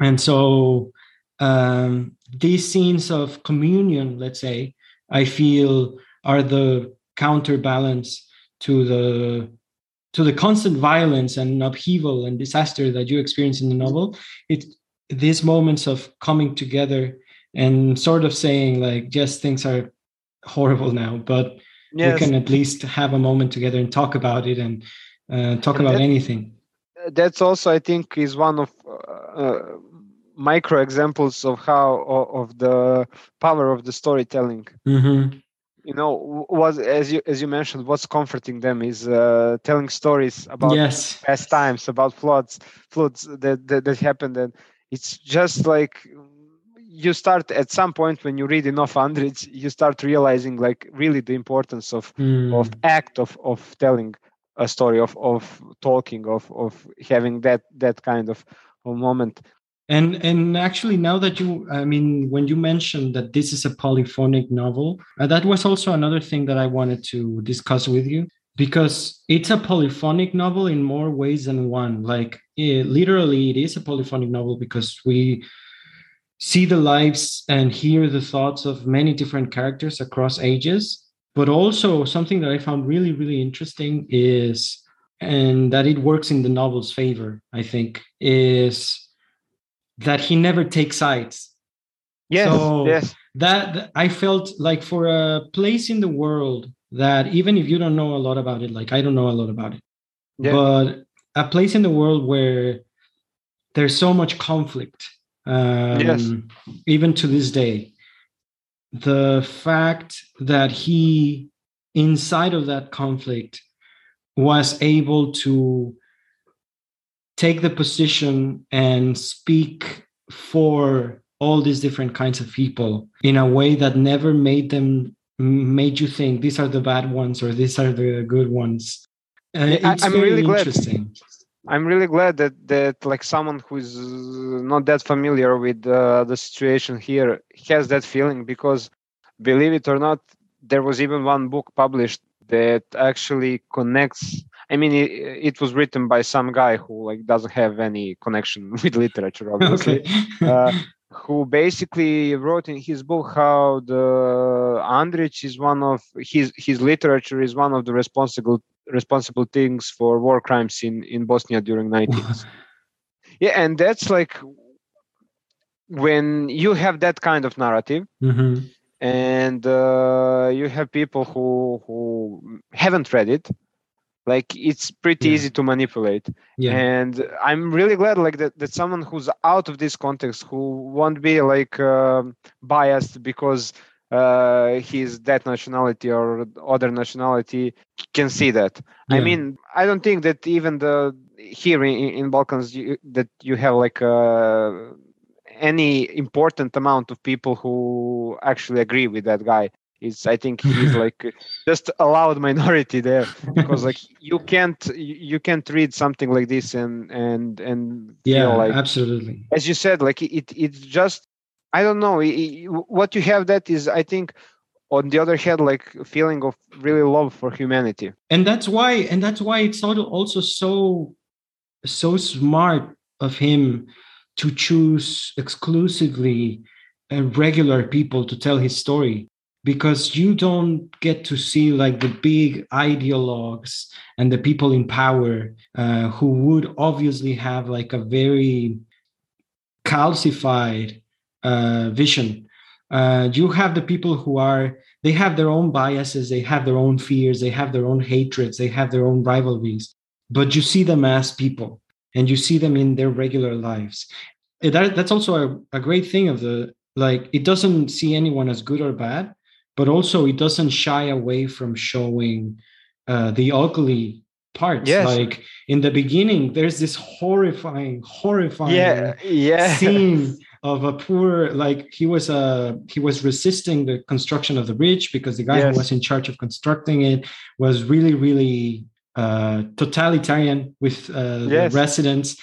S1: and so um, these scenes of communion let's say i feel are the counterbalance to the to the constant violence and upheaval and disaster that you experience in the novel it these moments of coming together and sort of saying like yes things are horrible now but yes. we can at least have a moment together and talk about it and uh, talk and about that, anything
S2: that's also i think is one of uh, micro examples of how of the power of the storytelling
S1: mm-hmm.
S2: you know was as you as you mentioned what's comforting them is uh, telling stories about
S1: yes.
S2: past times about floods floods that, that that happened and it's just like you start at some point when you read enough hundreds you start realizing like really the importance of
S1: mm.
S2: of act of of telling a story of of talking of of having that that kind of a moment
S1: and and actually now that you i mean when you mentioned that this is a polyphonic novel uh, that was also another thing that i wanted to discuss with you because it's a polyphonic novel in more ways than one like it, literally it is a polyphonic novel because we see the lives and hear the thoughts of many different characters across ages but also something that i found really really interesting is and that it works in the novel's favor i think is that he never takes sides.
S2: Yes, so yes.
S1: That I felt like for a place in the world that even if you don't know a lot about it, like I don't know a lot about it, yeah. but a place in the world where there's so much conflict, um, yes. even to this day, the fact that he, inside of that conflict, was able to take the position and speak for all these different kinds of people in a way that never made them made you think these are the bad ones or these are the good ones uh, it's I'm very really interesting
S2: glad. I'm really glad that that like someone who's not that familiar with uh, the situation here has that feeling because believe it or not there was even one book published that actually connects I mean, it, it, was written by some guy who like doesn't have any connection with literature, obviously. okay. uh, who basically wrote in his book how the Andrich is one of his his literature is one of the responsible responsible things for war crimes in in Bosnia during 90s. yeah, and that's like when you have that kind of narrative.
S1: Mm-hmm.
S2: And uh, you have people who who haven't read it, like it's pretty yeah. easy to manipulate
S1: yeah.
S2: and i'm really glad like that, that someone who's out of this context who won't be like uh, biased because uh, he's that nationality or other nationality can see that. Yeah. i mean i don't think that even the here in, in balkans you, that you have like uh, any important amount of people who actually agree with that guy. It's i think he's like just a loud minority there because like you can't you can't read something like this and and and
S1: yeah
S2: like
S1: absolutely.
S2: as you said like it it's just i don't know. What you have that is i think on the other hand like feeling of really love for humanity.
S1: And that's why and that's why it's also so so smart of him to choose exclusively uh, regular people to tell his story. Because you don't get to see like the big ideologues and the people in power uh, who would obviously have like a very calcified uh, vision uh, you have the people who are they have their own biases they have their own fears they have their own hatreds they have their own rivalries but you see them as people and you see them in their regular lives that, that's also a, a great thing of the like it doesn't see anyone as good or bad but also it doesn't shy away from showing uh, the ugly parts. Yes. Like in the beginning, there's this horrifying, horrifying
S2: yeah, yeah.
S1: scene of a poor like he was uh he was resisting the construction of the bridge because the guy yes. who was in charge of constructing it was really really uh totalitarian with uh yes. the residents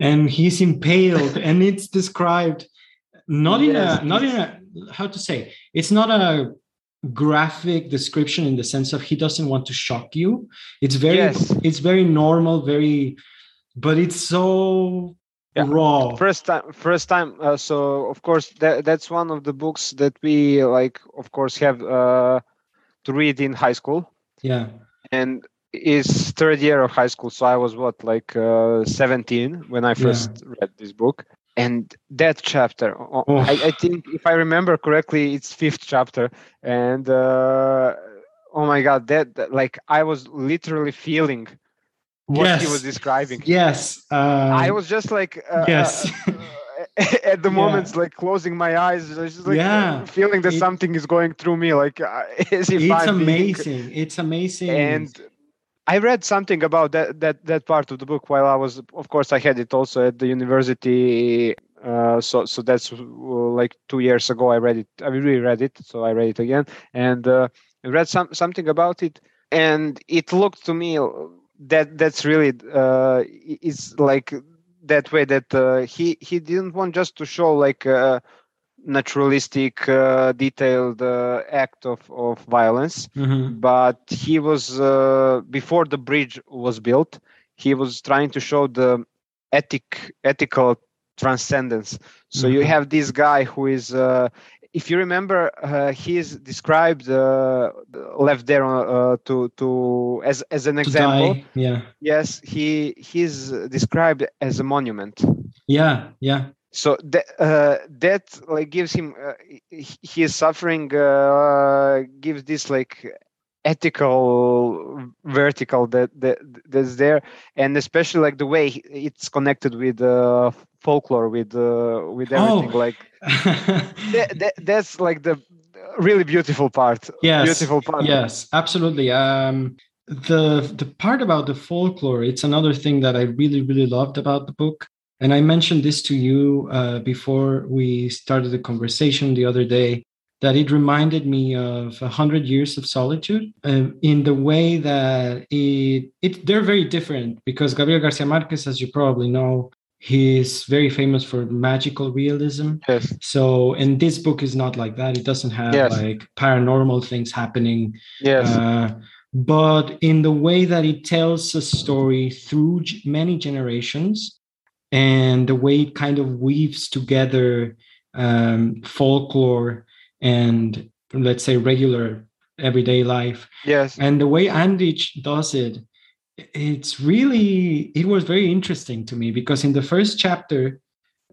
S1: and he's impaled and it's described not yes. in a not in a how to say it's not a graphic description in the sense of he doesn't want to shock you it's very yes. it's very normal very but it's so yeah. raw
S2: first time first time uh, so of course that, that's one of the books that we like of course have uh, to read in high school
S1: yeah
S2: and is third year of high school. So I was what, like uh, 17 when I first yeah. read this book. And that chapter, oh. I, I, think if I remember correctly, it's fifth chapter. And uh, oh my God, that, that, like I was literally feeling what yes. he was describing.
S1: Yes.
S2: Um, I was just like, uh,
S1: yes.
S2: Uh, at the moment yeah. like closing my eyes just like yeah. feeling that it, something is going through me like uh,
S1: it's I'm amazing being... it's amazing
S2: and i read something about that that that part of the book while i was of course i had it also at the university uh, so so that's uh, like two years ago i read it i really read it so i read it again and uh, i read some something about it and it looked to me that that's really uh, it's like that way that uh, he he didn't want just to show like a naturalistic uh, detailed uh, act of of violence mm-hmm. but he was uh, before the bridge was built he was trying to show the ethic ethical transcendence so mm-hmm. you have this guy who is uh, if you remember, uh, he's described uh, left there uh, to to as as an example.
S1: Die. Yeah.
S2: Yes, he he's described as a monument.
S1: Yeah, yeah.
S2: So that uh, that like gives him uh, his suffering uh, gives this like ethical vertical that, that that's there. And especially like the way it's connected with uh, folklore with uh, with everything oh. like that, that, that's like the really beautiful part.
S1: Yes.
S2: Beautiful part.
S1: Yes absolutely. Um the the part about the folklore it's another thing that i really really loved about the book. And i mentioned this to you uh, before we started the conversation the other day that it reminded me of a hundred years of solitude um, in the way that it, it they're very different because Gabriel Garcia Marquez, as you probably know, he's very famous for magical realism.
S2: Yes.
S1: So, and this book is not like that. It doesn't have yes. like paranormal things happening.
S2: Yes. Uh,
S1: but in the way that it tells a story through many generations and the way it kind of weaves together um, folklore and let's say regular everyday life.
S2: Yes.
S1: And the way Andrich does it, it's really it was very interesting to me because in the first chapter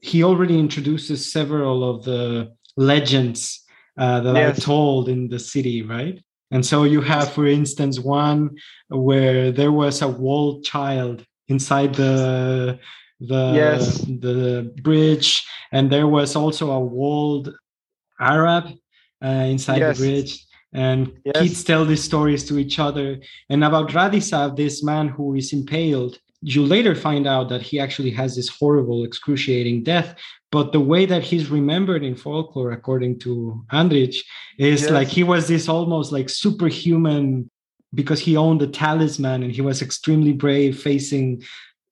S1: he already introduces several of the legends uh, that yes. are told in the city, right? And so you have, for instance, one where there was a walled child inside the the
S2: yes.
S1: the bridge, and there was also a walled Arab uh, inside yes. the bridge. And yes. kids tell these stories to each other. And about Radisav, this man who is impaled, you later find out that he actually has this horrible, excruciating death. But the way that he's remembered in folklore, according to Andrich, is yes. like he was this almost like superhuman because he owned the talisman and he was extremely brave facing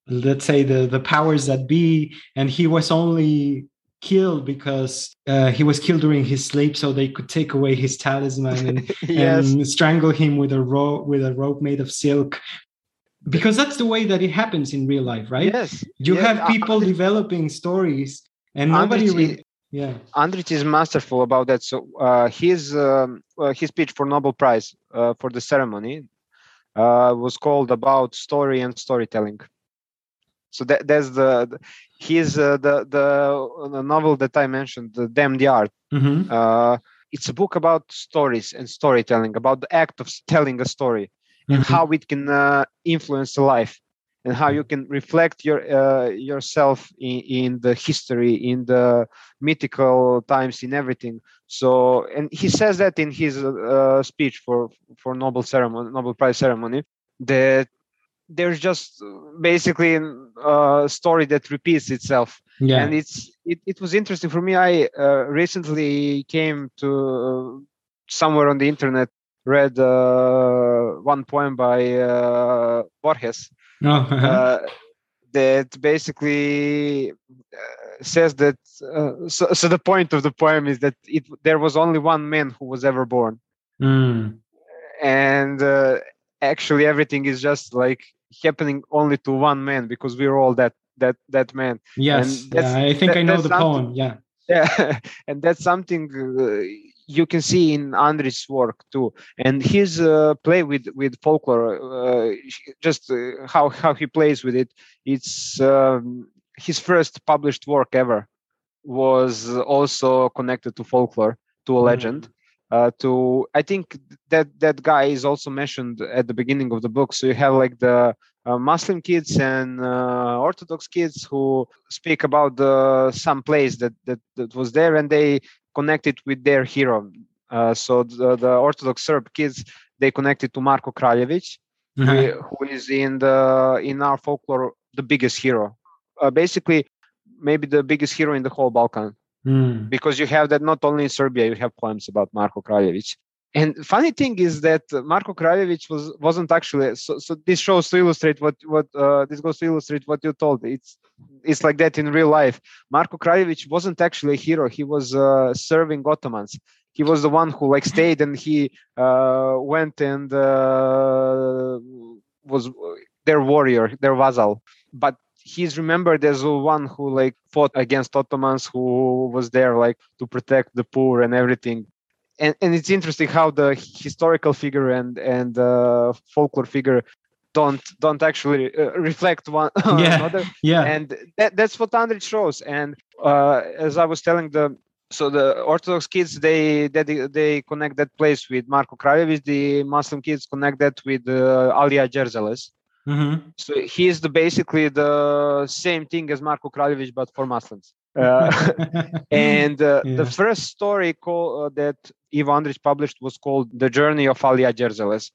S1: let's say the the powers that be and he was only killed because uh, he was killed during his sleep, so they could take away his talisman and, yes. and strangle him with a rope with a rope made of silk. Because that's the way that it happens in real life, right?
S2: Yes.
S1: You
S2: yes.
S1: have people developing stories, and nobody. Re- yeah.
S2: Andrich is masterful about that. So uh, his um, uh, his speech for Nobel Prize uh, for the ceremony uh, was called about story and storytelling. So that that's the his uh, the the novel that I mentioned, the Damned Yard. Mm-hmm. Uh, it's a book about stories and storytelling, about the act of telling a story mm-hmm. and how it can uh, influence life and how you can reflect your uh, yourself in, in the history in the mythical times in everything so and he says that in his uh, speech for for nobel ceremony nobel prize ceremony that there's just basically a story that repeats itself
S1: yeah.
S2: and it's it, it was interesting for me i uh, recently came to uh, somewhere on the internet read uh, one poem by uh, borges
S1: oh, uh-huh. Uh,
S2: that basically uh, says that so, so the point of the poem is that it there was only one man who was ever born
S1: mm.
S2: and actually everything is just like happening only to one man because we're all that that that man
S1: yes yeah, i think that, i know the poem yeah
S2: yeah and that's something uh, you can see in Andrić's work too, and his uh, play with with folklore, uh, just uh, how how he plays with it. It's um, his first published work ever was also connected to folklore, to a legend. Uh, to I think that that guy is also mentioned at the beginning of the book. So you have like the uh, Muslim kids and uh, Orthodox kids who speak about the some place that, that that was there, and they connect it with their hero. Uh, so the, the, Orthodox Serb kids they connected to Marko Kraljevic, mm-hmm. who is in the in our folklore the biggest hero. Uh, basically, maybe the biggest hero in the whole Balkan. Mm. Because you have that not only in Serbia, you have poems about Marko Kraljevic. And funny thing is that Marko Kraljevic was wasn't actually so. So this shows to illustrate what what uh, this goes to illustrate what you told. It's it's like that in real life. Marko Kraljevic wasn't actually a hero. He was uh, serving Ottomans. He was the one who like stayed and he uh, went and uh, was their warrior, their vassal. But he's remembered as the one who like fought against Ottomans, who was there like to protect the poor and everything and, and it's interesting how the historical figure and and uh, folklore figure don't don't actually uh, reflect one
S1: yeah.
S2: another.
S1: Yeah,
S2: and that, that's what Andrić shows. And uh, as I was telling the so the Orthodox kids they they, they connect that place with Marko Kraljevic. The Muslim kids connect that with uh, Alija Džerželes. Mm-hmm. So he's the basically the same thing as Marko Kraljevic, but for Muslims. Uh, and uh, yeah. the first story call, uh, that Ivo Andrić published was called "The Journey of Alija Džerželes,"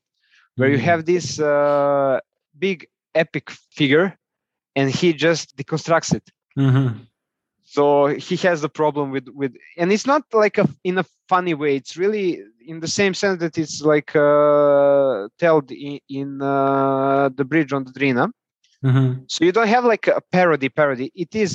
S2: where mm-hmm. you have this uh, big epic figure, and he just deconstructs it. Mm-hmm. So he has a problem with with, and it's not like a in a funny way. It's really in the same sense that it's like uh, told in, in uh, the bridge on the Drina. Mm-hmm. So you don't have like a parody parody. It is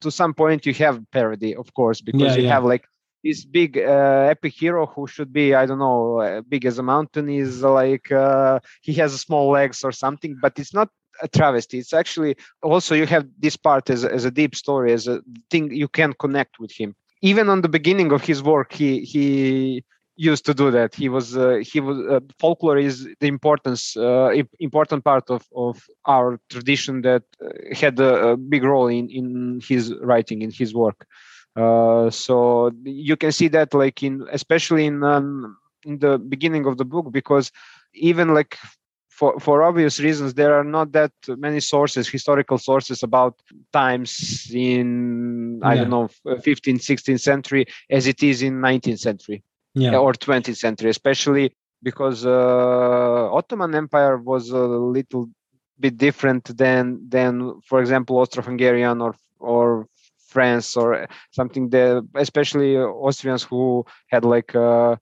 S2: to some point you have parody, of course, because yeah, you yeah. have like this big uh, epic hero who should be I don't know uh, big as a mountain is like uh, he has small legs or something, but it's not a travesty. It's actually also you have this part as, as a deep story, as a thing you can connect with him. Even on the beginning of his work, he he used to do that. He was uh, he was uh, folklore is the importance uh, important part of of our tradition that uh, had a, a, big role in in his writing in his work. Uh, so you can see that like in especially in um, in the beginning of the book because even like for, for obvious reasons, there are not that many sources, historical sources about times in, I don't know, 15th, 16th century as it is in 19th century yeah. or 20th century, especially because uh, Ottoman Empire was a little bit different than, than for example, Austro-Hungarian or, or France or something that, especially Austrians who had like uh,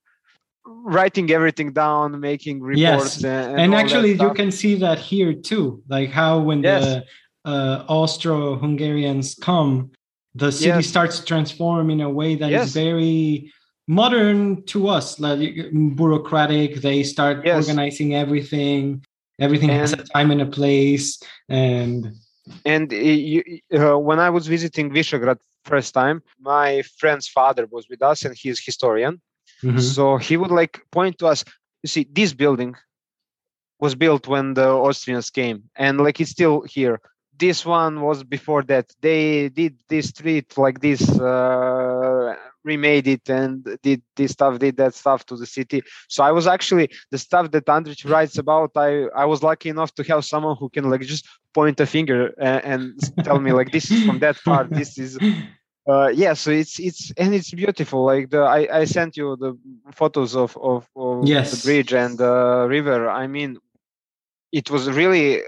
S2: writing everything down, making reports.
S1: Yes. And, and, actually, you can see that here too, like how when yes. the uh, Austro-Hungarians come, the city yes. starts to transform in a way that is very modern to us, like bureaucratic. They start organizing everything. Everything and, has a time and a place, and
S2: and uh, you, uh, when I was visiting Visegrad first time, my friend's father was with us, and he's historian Mm-hmm. So he would like point to us, you see, this building was built when the Austrians came, and like it's still here. This one was before that. They did this street like this, uh, remade it, and did this stuff, did that stuff to the city. So I was actually the stuff that Andrić writes about. I I was lucky enough to have someone who can like just point a finger and, and tell me like this is from that part. This is uh, yeah so it's it's and it's beautiful like the i i sent you the photos of of, of
S1: yes.
S2: the bridge and the river i mean it was really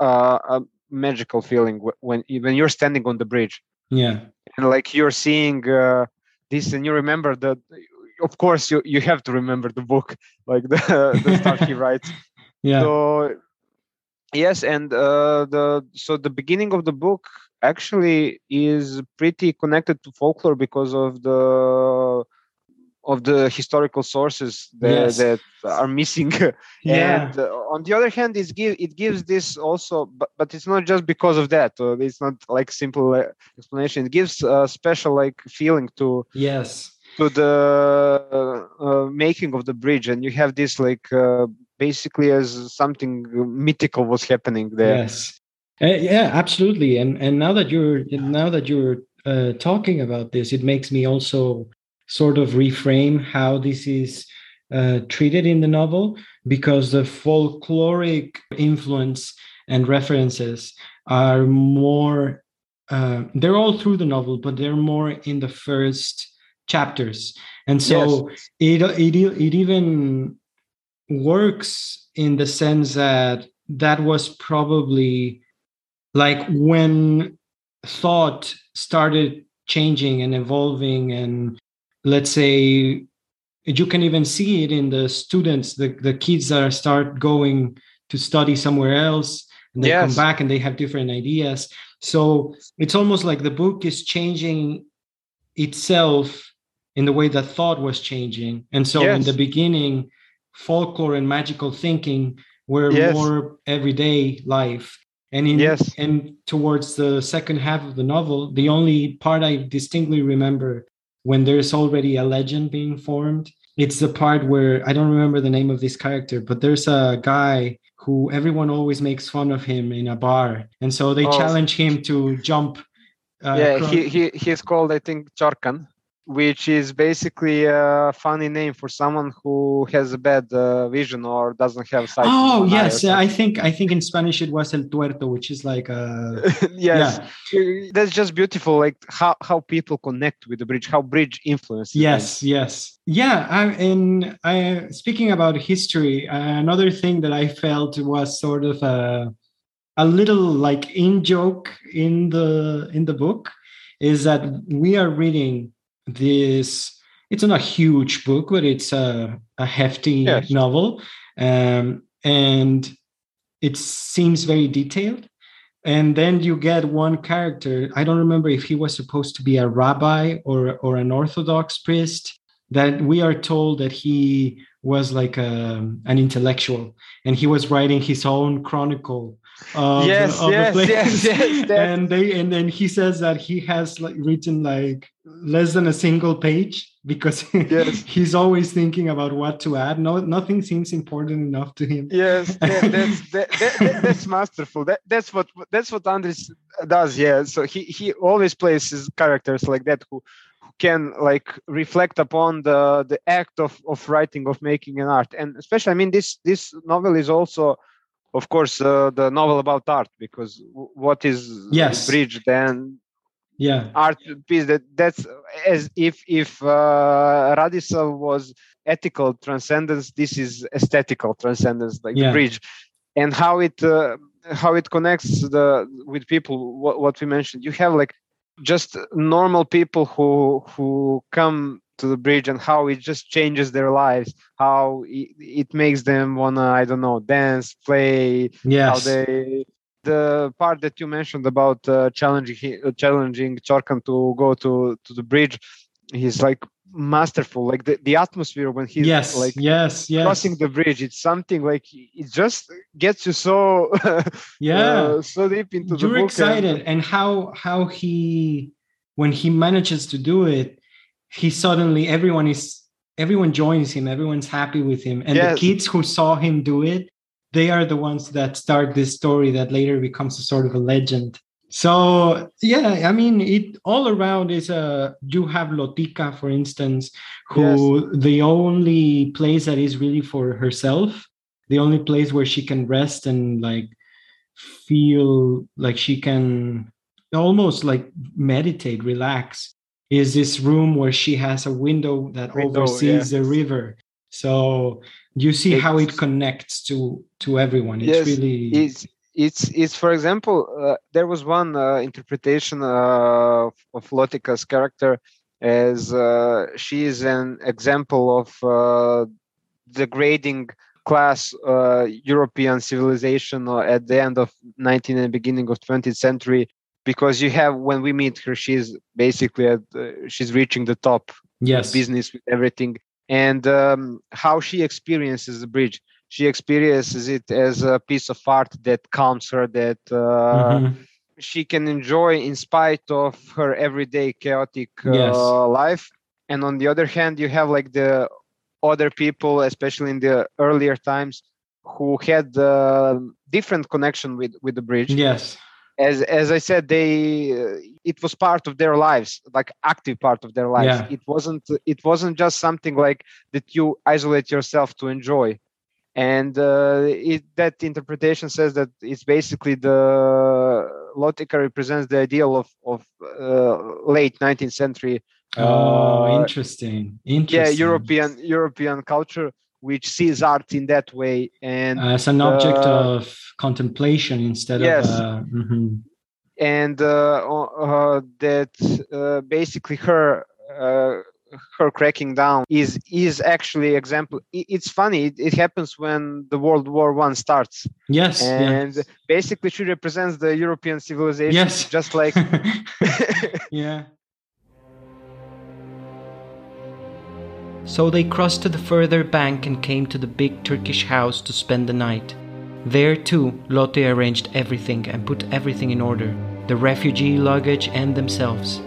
S2: uh, a magical feeling when when you're standing on the bridge
S1: yeah
S2: and like you're seeing uh, this and you remember that of course you you have to remember the book like the the stuff he writes.
S1: Yeah.
S2: So yes and uh the so the beginning of the book actually is pretty connected to folklore because of the of the historical sources that, yes. that are missing.
S1: Yeah.
S2: and uh, on the other hand it, give, it gives this also but, but it's not just because of that it's not like simple uh, explanation. It gives a special like feeling to
S1: yes.
S2: to the uh, uh, making of the bridge. And you have this like uh, basically as something mythical was happening there.
S1: Yes. Uh, yeah absolutely. And and now that you're now that you're uh, talking about this it makes me also sort of reframe how this is uh, treated in the novel because the folkloric influence and references are more uh, they're all through the novel but they're more in the first chapters and so yes. it, it it even works in the sense that that was probably like when thought started changing and evolving and let's say you can even see it in the students the, the kids that are start going to study somewhere else and they yes. come back and they have different ideas so it's almost like the book is changing itself in the way that thought was changing and so yes. in the beginning folklore and magical thinking were yes. more everyday life and in yes. and towards the second half of the novel the only part i distinctly remember when there's already a legend being formed it's the part where i don't remember the name of this character but there's a guy who everyone always makes fun of him in a bar. And so they oh. challenge him to jump
S2: uh, yeah he, he he's called i think chorkan which is basically a funny name for someone who has a bad uh, vision or doesn't have sight.
S1: Oh yes, I think I think in Spanish it was el tuerto, which is like a
S2: yes. Yeah. That's just beautiful, like how how people connect with the bridge, how bridge influences.
S1: Yes, them. yes, yeah. I, and I speaking about history, uh, another thing that I felt was sort of a a little like in joke in the in the book is that we are reading this it's not a huge book but it's a, a hefty yes. novel. Um, and it seems very detailed. And then you get one character i don't remember if he was supposed to be a rabbi or or an orthodox priest that we are told that he was like a, an intellectual. And he was writing his own chronicle
S2: of, yes, of yes, yes, yes,
S1: and they and then he says that he has like written like less than a single page because yes. he's always thinking about what to add. No, nothing seems important enough to him.
S2: Yes, that, that's that, that, that's masterful. That that's what that's what Andrić does. Yeah, so he he always plays his characters like that who can like reflect upon the the act of of writing of making an art and especially i mean this this novel is also of course uh, the novel about art because what is
S1: yes.
S2: bridge then
S1: yeah.
S2: art piece that that's as if if uh, was ethical transcendence this is aesthetical transcendence like yeah. the bridge. And how it uh, how it connects the with people what, what we mentioned you have like just normal people who who come to the bridge and how it just changes their lives how it, it makes them wanna i don't know dance play
S1: yes.
S2: how they the part that you mentioned about uh, challenging uh, challenging Chorkan to go to to the bridge he's like masterful. Like the, the atmosphere when he's
S1: yes,
S2: like
S1: yes, yes.
S2: crossing the bridge it's something like it just gets you so
S1: yeah.
S2: uh, so deep into
S1: you're excited and, and how how he when he manages to do it he suddenly everyone is everyone joins him everyone's happy with him and yes. the kids who saw him do it they are the ones that start this story that later becomes a sort of a legend so yeah i mean it all around is a you have lotika for instance who yes. the only place that is really for herself the only place where she can rest and like feel like she can almost like meditate relax is this room where she has a window that window, oversees yeah. the river. So you see it's, how it connects to to everyone. It's yes, really
S2: it's it's it's for example uh, there was one uh, interpretation uh, of lotika's character as uh, she is an example of uh, degrading class uh, european civilization at the end of 19th and beginning of 20th century because you have when we meet her she's basically at she's reaching the top
S1: yes.
S2: business with everything. And um, how she experiences the bridge she experiences it as a piece of art that calms her that uh, mm-hmm. she can enjoy in spite of her everyday chaotic uh, yes. life. And on the other hand you have like the other people especially in the earlier times who had uh, different connection with with the bridge.
S1: Yes
S2: as as i said they uh, it was part of their lives like active part of their lives.
S1: Yeah.
S2: it wasn't it wasn't just something like that you isolate yourself to enjoy. And uh, it, that interpretation says that it's basically the Lotika represents the ideal of of uh, late 19th century
S1: oh
S2: uh,
S1: interesting.
S2: yeah european european culture which sees art in that way and
S1: as an object
S2: uh,
S1: of contemplation instead
S2: yes.
S1: of uh, mhm.
S2: and uh, uh, that uh, basically her uh, her cracking down is is actually example it's funny it, it happens when the world war one starts
S1: yes
S2: and
S1: yes.
S2: basically she represents the european civilization
S1: Yes.
S2: just like
S1: yeah
S3: So they crossed to the further bank and came to the big Turkish house to spend the night. There too, Lotte arranged everything and put everything in order the refugee luggage and themselves.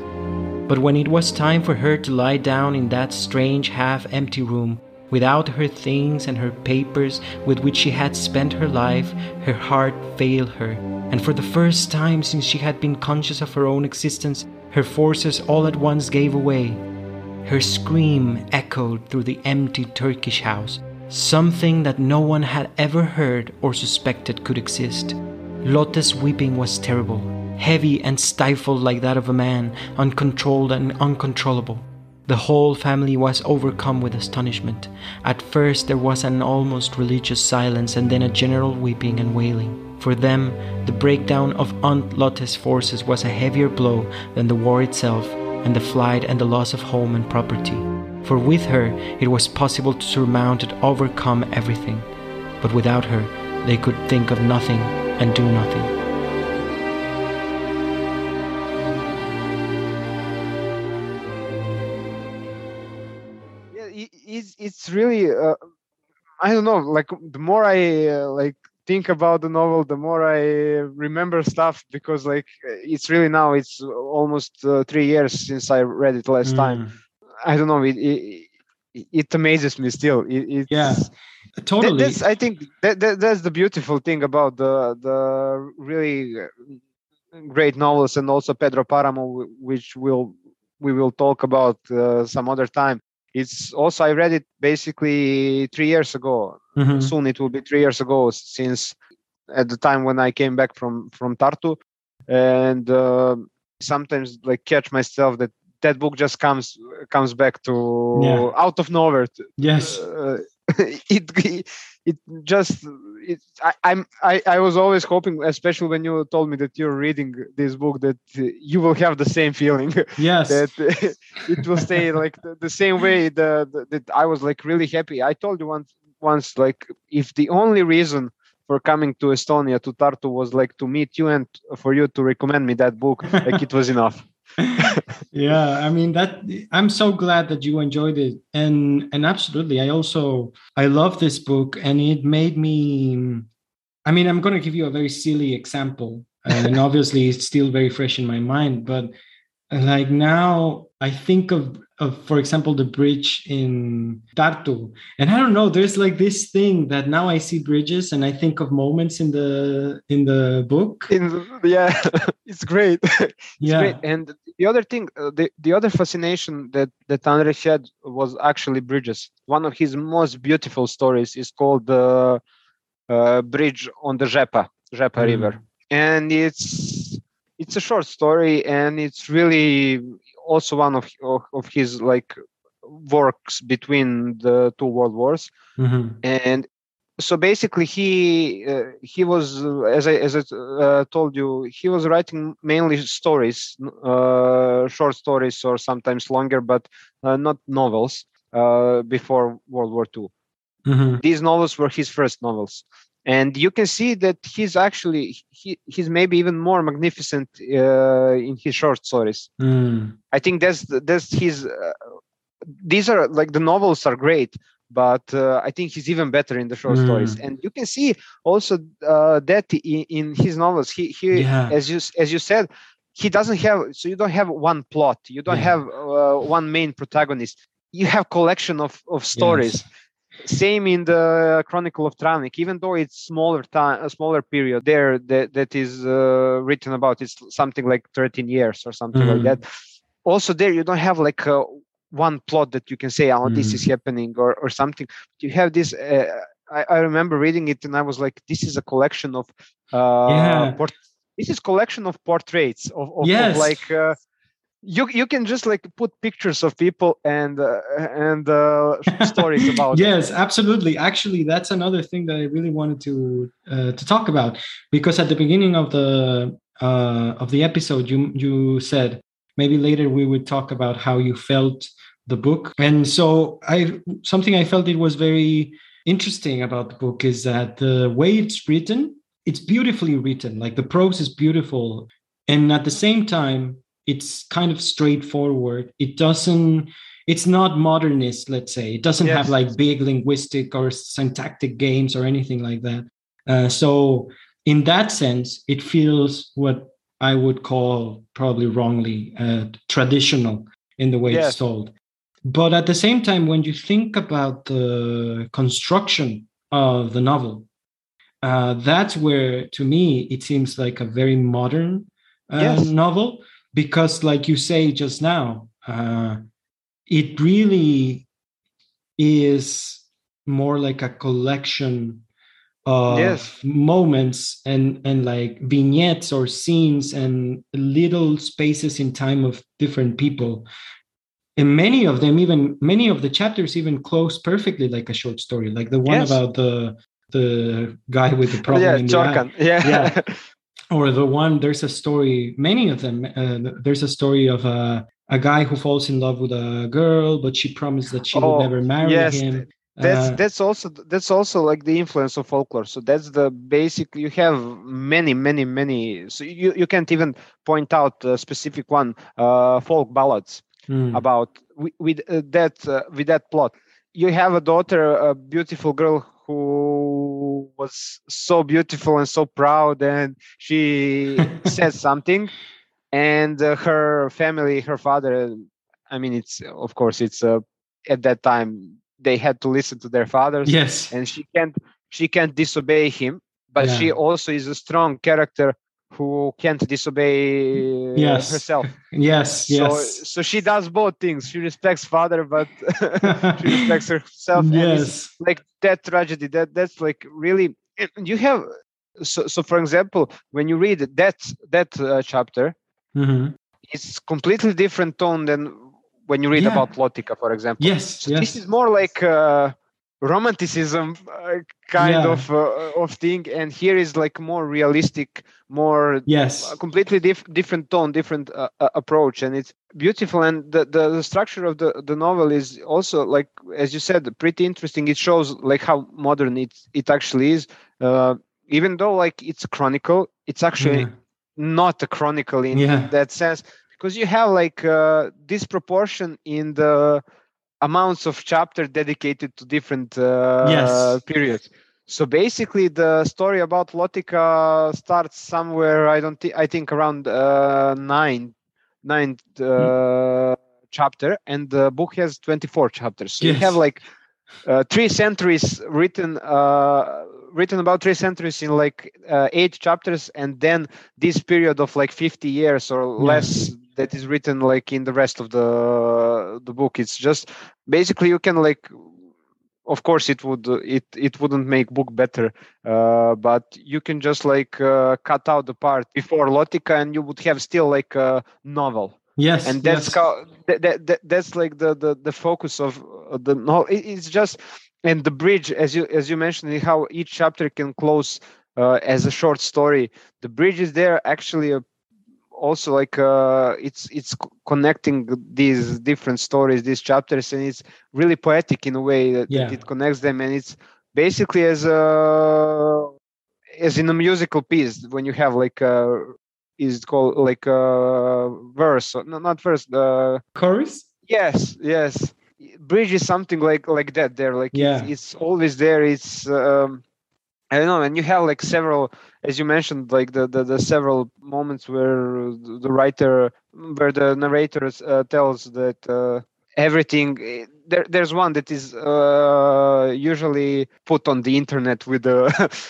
S3: But when it was time for her to lie down in that strange half empty room, without her things and her papers with which she had spent her life, her heart failed her, and for the first time since she had been conscious of her own existence, her forces all at once gave way. Her scream echoed through the empty Turkish house, something that no one had ever heard or suspected could exist. Lotte's weeping was terrible, heavy and stifled like that of a man, uncontrolled and uncontrollable. The whole family was overcome with astonishment. At first, there was an almost religious silence and then a general weeping and wailing. For them, the breakdown of Aunt Lotte's forces was a heavier blow than the war itself and the flight and the loss of home and property. For with her, it was possible to surmount and overcome everything. But without her, they could think of nothing and do nothing.
S2: it's really uh, i don't know like the more i uh, like think about the novel the more i remember stuff because like it's really now it's almost uh, three years since i read it last time.
S1: Mm.
S2: i don't know it it, it amazes me still. It, it's,
S1: Yeah,
S2: that-
S1: totally
S2: that's i think that, that that's the beautiful thing about the the really great novels and also pedro paramo which will we will talk about uh, some other time it's also i read it basically three years ago
S1: Mhm.
S2: soon it will be three years ago since at the time when i came back from from tartu and uh, sometimes like catch myself that that book just comes comes back to
S1: Yeah.
S2: out of nowhere to-
S1: yes
S2: uh, it it just I, I'm I, I was always hoping, especially when you told me that you're reading this book, that uh, you will have the same feeling
S1: yes
S2: that it will stay like the, the same way the, the, that I was like really happy. I told you once once like if the only reason for coming to Estonia to Tartu was like to meet you and for you to recommend me that book, like it was enough.
S1: Yeah i mean that i'm so glad that you enjoyed it. And and absolutely i also i love this book and it made me i mean i'm going to give you a very silly example and obviously it's still very fresh in my mind but like now i think of of for example the bridge in tartu and i don't know there's like this thing that now i see bridges and i think of moments in the in the book
S2: In the- yeah, it's great. It's
S1: yeah
S2: great. And the other thing, uh, the, the other fascination that that Andre had was actually bridges. One of his most beautiful stories is called the uh, bridge on the Žepa, Žepa
S1: Mm.
S2: River, and it's it's a short story, and it's really also one of of, his like works between the two world wars
S1: Mhm.
S2: and so basically he uh, he was as i as i uh, told you he was writing mainly stories uh, short stories or sometimes longer but uh, not novels uh, before world war ii
S1: Mhm.
S2: these novels were his first novels and you can see that he's actually he, he's maybe even more magnificent uh, in his short stories
S1: Mm.
S2: I think that's that's his. Uh, these are like the novels are great, but uh, I think he's even better in the short stories.
S1: Mm.
S2: And you can see also uh, that in, in his novels, he he
S1: Yeah.
S2: as you as you said, he doesn't have so you don't have one plot you don't
S1: Yeah.
S2: have uh, one main protagonist you have collection of of stories
S1: Yes.
S2: Same in the chronicle of Travnik even though it's smaller time a smaller period there that, that is uh, written about it's something like 13 years or something like
S1: Mhm.
S2: that also there you don't have like uh, one plot that you can say oh this
S1: Mhm.
S2: is happening or or something you have this uh, I, I remember reading it and i was like this is a collection of uh
S1: Yeah.
S2: port- this is collection of portraits of, of, of like uh, you you can just like put pictures of people and uh, and uh, stories about them.
S1: yes absolutely. Actually that's another thing that i really wanted to uh, to talk about because at the beginning of the uh, of the episode you you said maybe later we would talk about how you felt the book. And so i something i felt it was very interesting about the book is that the way it's written it's beautifully written. Like the prose is beautiful. And at the same time it's kind of straightforward. It doesn't it's not modernist let's say. It doesn't have like big linguistic or syntactic games or anything like that. Uh, so in that sense it feels what i would call probably wrongly uh, traditional in the way
S2: Yes.
S1: it's told but at the same time when you think about the construction of the novel uh, that's where to me it seems like a very modern uh,
S2: Yes.
S1: novel because like you say just now uh, it really is more like a collection of
S2: Yes.
S1: moments and and like vignettes or scenes and little spaces in time of different people and many of them even many of the chapters even close perfectly like a short story like the one
S2: Yes.
S1: about the the guy with the problem
S2: yeah
S1: in the eye
S2: yeah
S1: Yeah. or the one there's a story many of them uh, there's a story of a, a guy who falls in love with a girl but she promised that she
S2: Oh,
S1: would never marry
S2: yes,
S1: him.
S2: that's
S1: Uh,
S2: that's also that's also like the influence of folklore. So that's the basic you have many many many so you, you can't even point out a specific one uh folk ballads
S1: hmm,
S2: about with, with uh, that uh, with that plot. You have a daughter a beautiful girl who was so beautiful and so proud and she said something. And uh, her family her father i mean it's of course it's uh, at that time they had to listen to their fathers
S1: yes.
S2: and she can't she can't disobey him but she also is a strong character who can't disobey uh,
S1: Yes.
S2: herself
S1: yes
S2: so,
S1: yes
S2: so she does both things. She respects father, but she respects herself.
S1: yes
S2: like that tragedy. That that's like really. You have so so. For example, when you read that that uh, chapter,
S1: hmm
S2: it's completely different tone than when you read
S1: Yeah.
S2: about Lotika, for example.
S1: yes
S2: So
S1: yes
S2: this is more like uh, romanticism uh, kind
S1: Yeah.
S2: of uh, of thing, and here is like more realistic, more
S1: yes
S2: a completely diff- different tone different uh, uh, approach and it's beautiful and the, the the structure of the the novel is also like as you said pretty interesting it shows like how modern it it actually is uh, even though like it's chronicle it's actually
S1: yeah.
S2: not a chronicle in,
S1: Yeah.
S2: in that sense because you have like uh, disproportion in the amounts of chapter dedicated to different uh,
S1: Yes.
S2: periods. So basically the story about lotika starts somewhere i don't think i think around uh, nine ninth uh, chapter and the book has 24 chapters. So you have like uh, three centuries written uh, written about three centuries in like uh, eight chapters and then this period of like 50 years or
S1: Yeah.
S2: less that is written like in the rest of the the book it's just basically you can like of course it would it it wouldn't make book better uh, but you can just like uh, cut out the part before lotika and you would have still like a novel
S1: yes
S2: and that's
S1: yes.
S2: how that, that, that that's like the the, the focus of uh, the no it, it's just and the bridge as you as you mentioned how each chapter can close uh, as a short story. The bridge is there actually uh, also like uh, it's it's connecting these different stories these chapters and it's really poetic in a way that, that it connects them. And it's basically as a as in a musical piece when you have like a is it called like a verse or- no not verse the
S1: chorus
S2: yes yes bridge is something like like that there like
S1: Yeah.
S2: it's, it's always there it's um I don't know, and you have like several, as you mentioned, like the the, the several moments where the writer, where the narrator uh, tells that uh, everything. Eh, there, there's one that is uh, usually put on the internet with a,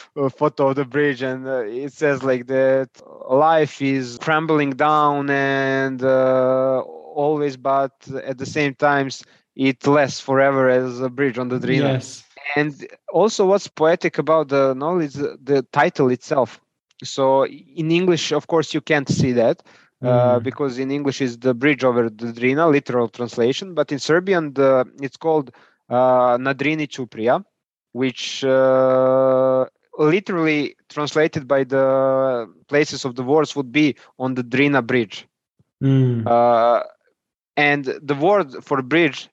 S2: a photo of the bridge, and uh, it says like that life is crumbling down and uh, always, but at the same times it lasts forever as a bridge on the Drina.
S1: Yes
S2: and also what's poetic about the novel is the title itself so in english of course you can't see that mm. because in english is the bridge over the drina literal translation but in serbian the, it's called uh, nadrini chuprija which uh, literally translated by the places of the words would be on the drina bridge
S1: mm.
S2: uh, and the word for bridge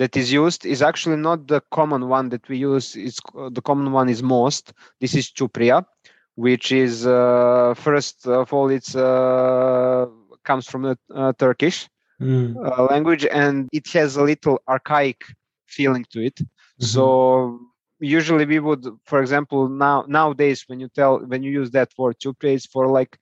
S2: that is used is actually not the common one that we use. It's the common one is most. This is Chuprija, which is uh, first of all it's uh, comes from the uh, Turkish
S1: mm.
S2: language and it has a little archaic feeling to it. Mm-hmm. So usually we would, for example, now nowadays when you tell when you use that word Chuprija, it's for like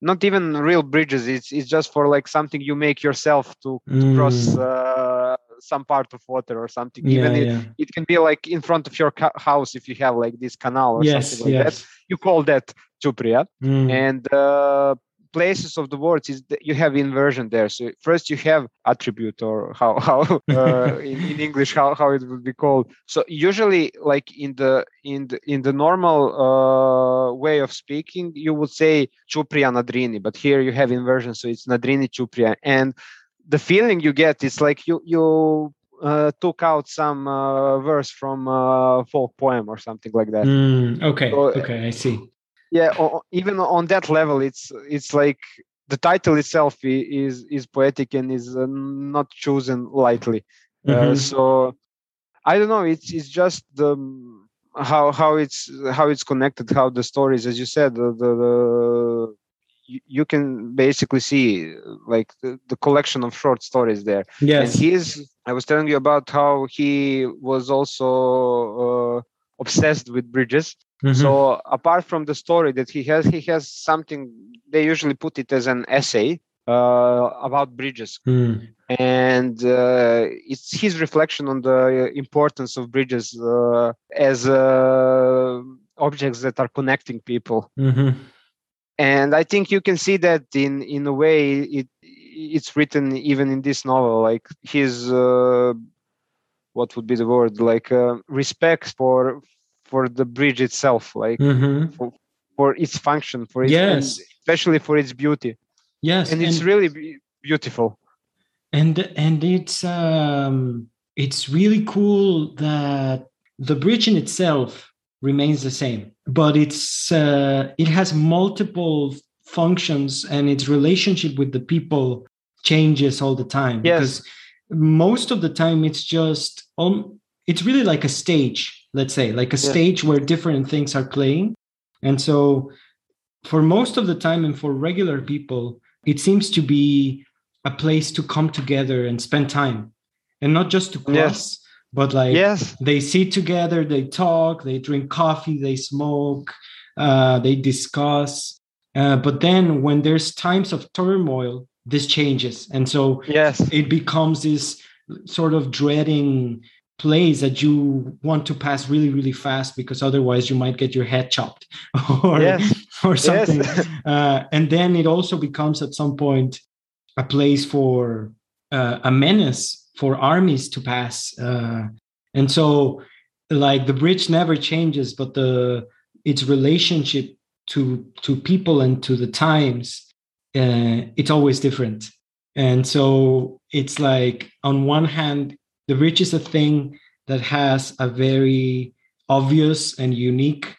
S2: not even real bridges. It's it's just for like something you make yourself to, to mm. cross uh, some part of water or something.
S1: Yeah,
S2: even
S1: yeah.
S2: It, it, can be like in front of your ca- house if you have like this canal or
S1: yes,
S2: something like
S1: yes.
S2: that. You call that Chuprija.
S1: Mm.
S2: And uh, places of the words is you have inversion there. So first you have attribute or how how uh, in, in, English how, how it would be called. So usually like in the in the in the normal uh, way of speaking you would say Chuprija Nadrini, but here you have inversion, so it's Nadrini Chuprija, And the feeling you get is like you you uh, took out some uh, verse from a folk poem or something like that.
S1: Mm, okay, so, okay, I see
S2: yeah even on that level it's it's like the title itself is is poetic and is uh, not chosen lightly. Uh, mm-hmm. uh, so i don't know it's it's just the how how it's how it's connected how the stories as you said the, the, the you, can basically see like the, the, collection of short stories there.
S1: Yes.
S2: And he's i was telling you about how he was also uh, obsessed with bridges Mm-hmm. So apart from the story that he has, he has something. They usually put it as an essay uh, about bridges,
S1: mm.
S2: and uh, it's his reflection on the importance of bridges uh, as uh, objects that are connecting people.
S1: Mm-hmm.
S2: And I think you can see that in in a way it it's written even in this novel, like his uh, what would be the word like uh, respect for for the bridge itself, like
S1: mm-hmm.
S2: for, for, its function, for its,
S1: yes,
S2: especially for its beauty.
S1: Yes,
S2: and it's really beautiful.
S1: And and it's um it's really cool that the bridge in itself remains the same, but it's uh, it has multiple functions and its relationship with the people changes all the time.
S2: Yes.
S1: Because most of the time it's just um, it's really like a stage let's say like a yeah. stage where different things are playing and so for most of the time and for regular people it seems to be a place to come together and spend time and not just to cross yes. but like
S2: yes.
S1: they sit together they talk they drink coffee they smoke uh, they discuss uh, but then when there's times of turmoil this changes and so
S2: yes
S1: it becomes this sort of dreading place that you want to pass really really fast because otherwise you might get your head chopped or
S2: yes.
S1: or something
S2: yes.
S1: uh, and then it also becomes at some point a place for uh, a menace for armies to pass uh, and so like the bridge never changes but the its relationship to to people and to the times uh, it's always different and so it's like on one hand the bridge is a thing that has a very obvious and unique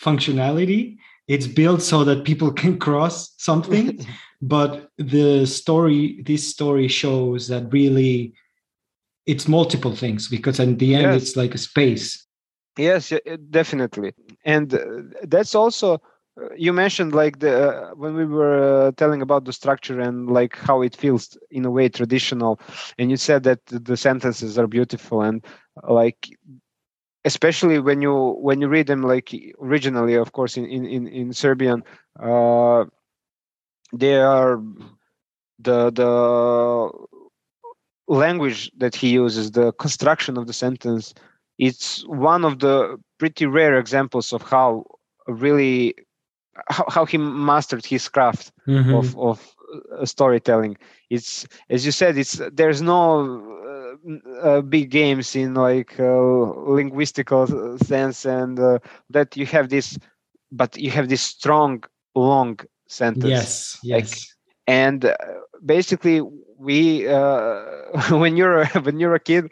S1: functionality. It's built so that people can cross something but the story this story shows that really it's multiple things because in the end yes. it's like a space.
S2: Yes definitely. And uh, that's also you mentioned like the uh, when we were uh, telling about the structure and like how it feels in a way traditional and you said that the sentences are beautiful and like especially when you when you read them like originally of course in in in, serbian uh they are the the language that he uses the construction of the sentence it's one of the pretty rare examples of how really how, how he mastered his craft mm-hmm. of of uh, storytelling. It's as you said it's there's no uh, big games in like uh, linguistical sense and uh, that you have this but you have this strong long sentence.
S1: Yes yes. like,
S2: and uh, basically we uh, when you're when you're a kid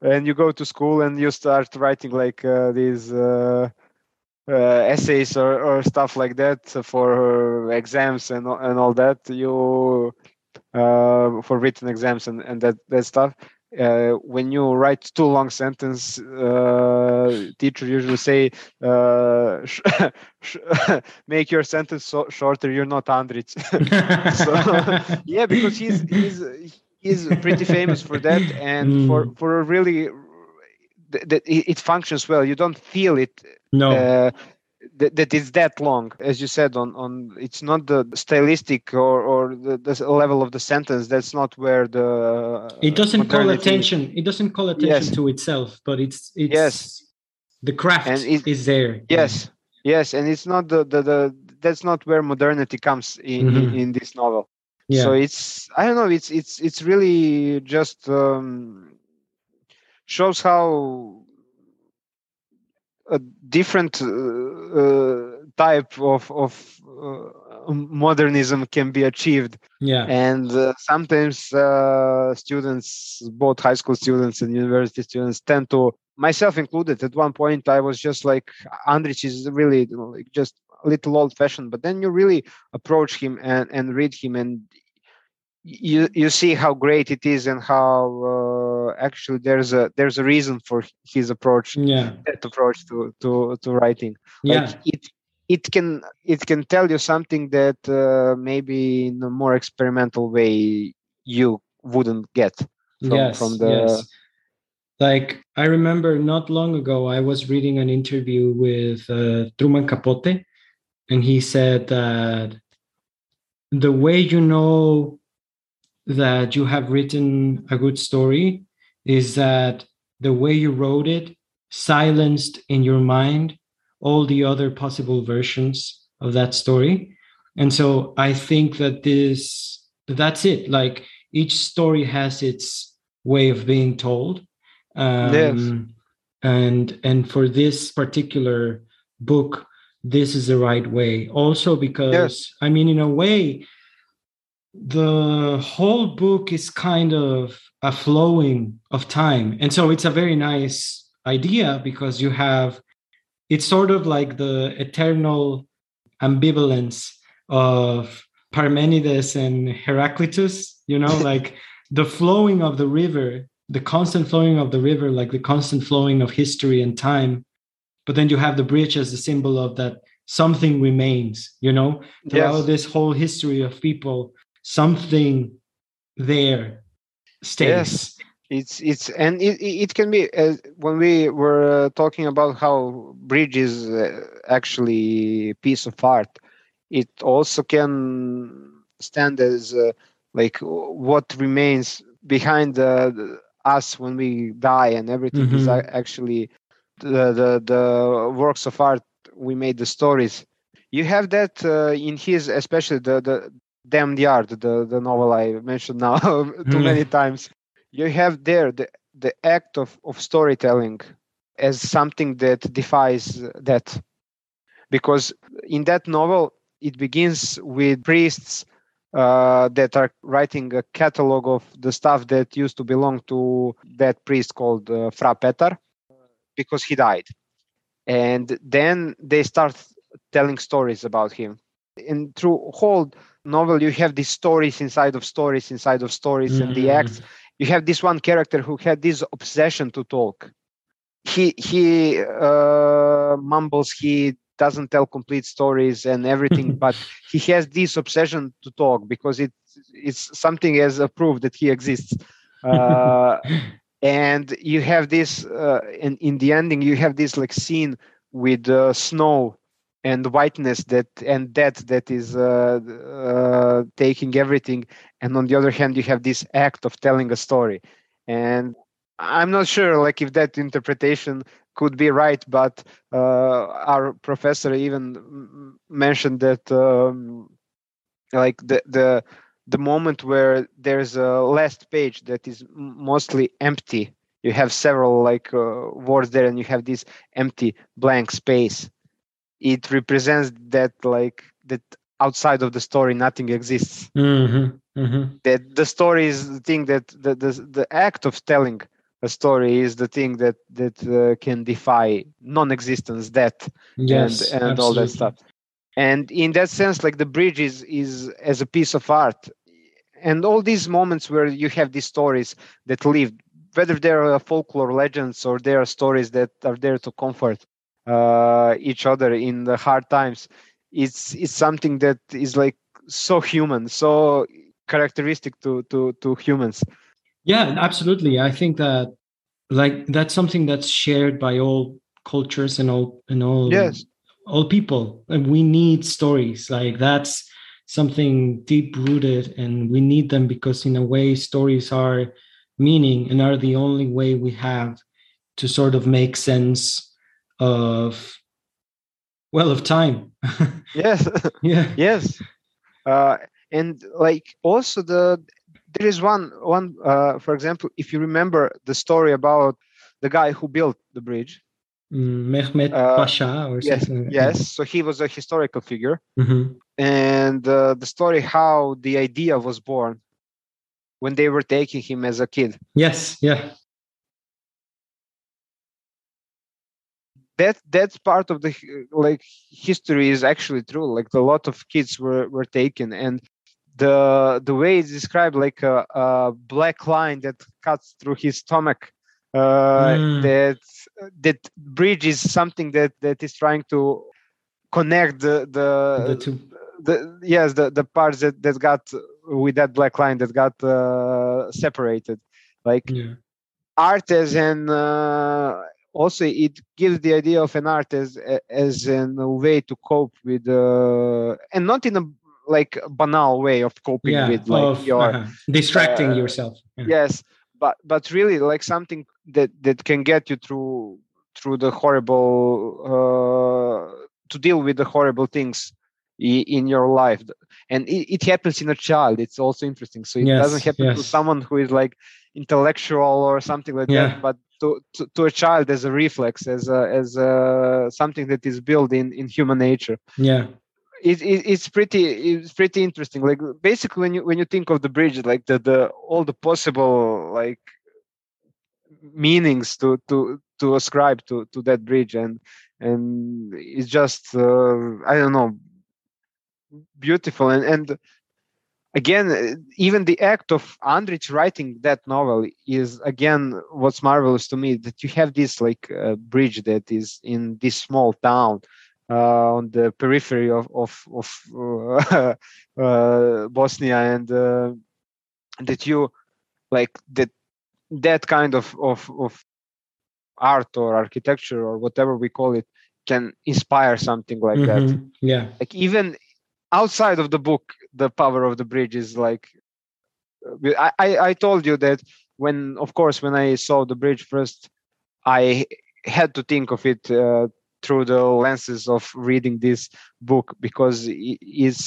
S2: and you go to school and you start writing like uh, these essays or, or stuff like that for exams and and all that you for written exams and, and that that stuff uh, when you write too long sentence, uh, teacher usually say, uh, make your sentence so shorter. You're not Andrić. so yeah, because he's he's he's pretty famous for that, and mm. for for a really that it functions well. You don't feel it.
S1: No. Uh,
S2: that, that is that long as you said on on it's not the stylistic or or the, the level of the sentence that's not where the
S1: it doesn't call attention it doesn't call attention yes. to itself but it's it's yes the craft and it, is there
S2: yes yes and it's not the the, the that's not where modernity comes in mm-hmm. in, in, this novel yeah. so it's i don't know it's it's it's really just um shows how a different uh, uh, type of of uh, modernism can be achieved.
S1: Yeah.
S2: And uh, sometimes uh, students both high school students and university students tend to myself included at one point i was just like Andrić is really you know, like just a little old fashioned but then you really approach him and and read him and you you see how great it is and how uh, actually there's a there's a reason for his approach
S1: yeah.
S2: that approach to to to writing.
S1: Yeah. like
S2: it it can it can tell you something that uh, maybe in a more experimental way you wouldn't get
S1: from, yes, from the yes. like i remember not long ago i was reading an interview with uh, truman capote and he said that the way you know that you have written a good story is that the way you wrote it silenced in your mind all the other possible versions of that story and so i think that this that's it like each story has its way of being told um, yes. and and for this particular book this is the right way also because yes. i mean in a way the whole book is kind of a flowing of time. And so it's a very nice idea because you have it's sort of like the eternal ambivalence of Parmenides and Heraclitus, you know, like the flowing of the river, the constant flowing of the river, like the constant flowing of history and time. But then you have the bridge as the symbol of that something remains, you know, throughout yes. this whole history of people something there stays. Yes,
S2: it's it's and it it can be uh, when we were uh, talking about how bridge is uh, actually piece of art. It also can stand as uh, like what remains behind us when we die, and everything mm-hmm. is actually the, the the works of art. We made the stories you have that uh, in his especially the, the Damned Yard, the, the novel I mentioned now too many times, you have there the, the act of, of storytelling as something that defies that. Because in that novel, it begins with priests uh, that are writing a catalog of the stuff that used to belong to that priest called uh, Fra Petar because he died. And then they start telling stories about him. And through whole novel you have these stories inside of stories inside of stories mm-hmm. and the mm. acts you have this one character who had this obsession to talk he he uh, mumbles he doesn't tell complete stories and everything but he has this obsession to talk because it it's something as a proof that he exists uh, and you have this uh, in, in the ending you have this like scene with uh, snow and whiteness that and death that is uh, uh, taking everything. And on the other hand you have this act of telling a story. And i'm not sure like if that interpretation could be right but uh, our professor even mentioned that um, like the the the moment where there's a last page that is mostly empty. You have several like uh, words there and you have this empty blank space it represents that like that outside of the story nothing exists
S1: mm-hmm. Mm-hmm.
S2: that the story is the thing that the, the the act of telling a story is the thing that that uh, can defy non-existence death
S1: yes,
S2: and and all that stuff and in that sense like the bridge is is as a piece of art and all these moments where you have these stories that live whether they're folklore legends or they are stories that are there to comfort uh, each other in the hard times. It's it's something that is like so human so characteristic to to to humans.
S1: Yeah absolutely. I think that like that's something that's shared by all cultures and all and all
S2: yes.
S1: all people. And we need stories. Like that's something deep rooted and we need them because in a way stories are meaning and are the only way we have to sort of make sense of well of time
S2: yes
S1: yeah
S2: yes uh, and like also the there is one one uh, for example if you remember the story about the guy who built the bridge
S1: Mm, Mehmet uh, Pasha or
S2: yes,
S1: something.
S2: Yes, so he was a historical figure,
S1: mm-hmm.
S2: and uh, the story how the idea was born when they were taking him as a kid.
S1: Yes, yeah.
S2: That that's part of the like history is actually true. Like a lot of kids were were taken, and the the way it's described, like a, a black line that cuts through his stomach uh, mm. that that bridge is something that that is trying to connect the the,
S1: the two
S2: the yes the the parts that that got with that black line that got uh, separated like
S1: yeah.
S2: art as an uh, also it gives the idea of an art as as a way to cope with uh, and not in a like banal way of coping
S1: yeah,
S2: with like
S1: of,
S2: your
S1: uh-huh. distracting
S2: uh,
S1: yourself
S2: yeah. yes but but really like something that that can get you through through the horrible uh, to deal with the horrible things in your life and it, it, happens in a child it's also interesting so it
S1: yes,
S2: doesn't happen
S1: yes.
S2: to someone who is like intellectual or something like
S1: yeah.
S2: that but to, to, to, a child as a reflex as a, as a, something that is built in in human nature.
S1: Yeah.
S2: It, it, it's pretty it's pretty interesting. Like basically when you when you think of the bridge like the, the all the possible like meanings to to to ascribe to to that bridge and and it's just uh, i don't know beautiful. And and again even the act of Andrić writing that novel is again what's marvelous to me that you have this like uh, bridge that is in this small town uh, on the periphery of of, of uh, uh bosnia and uh, that you like that that kind of, of, of art or architecture or whatever we call it can inspire something like
S1: mm-hmm.
S2: that
S1: yeah
S2: like even outside of the book the power of the bridge is like I, I, I told you that when of course when i saw the bridge first i had to think of it uh, through the lenses of reading this book because it is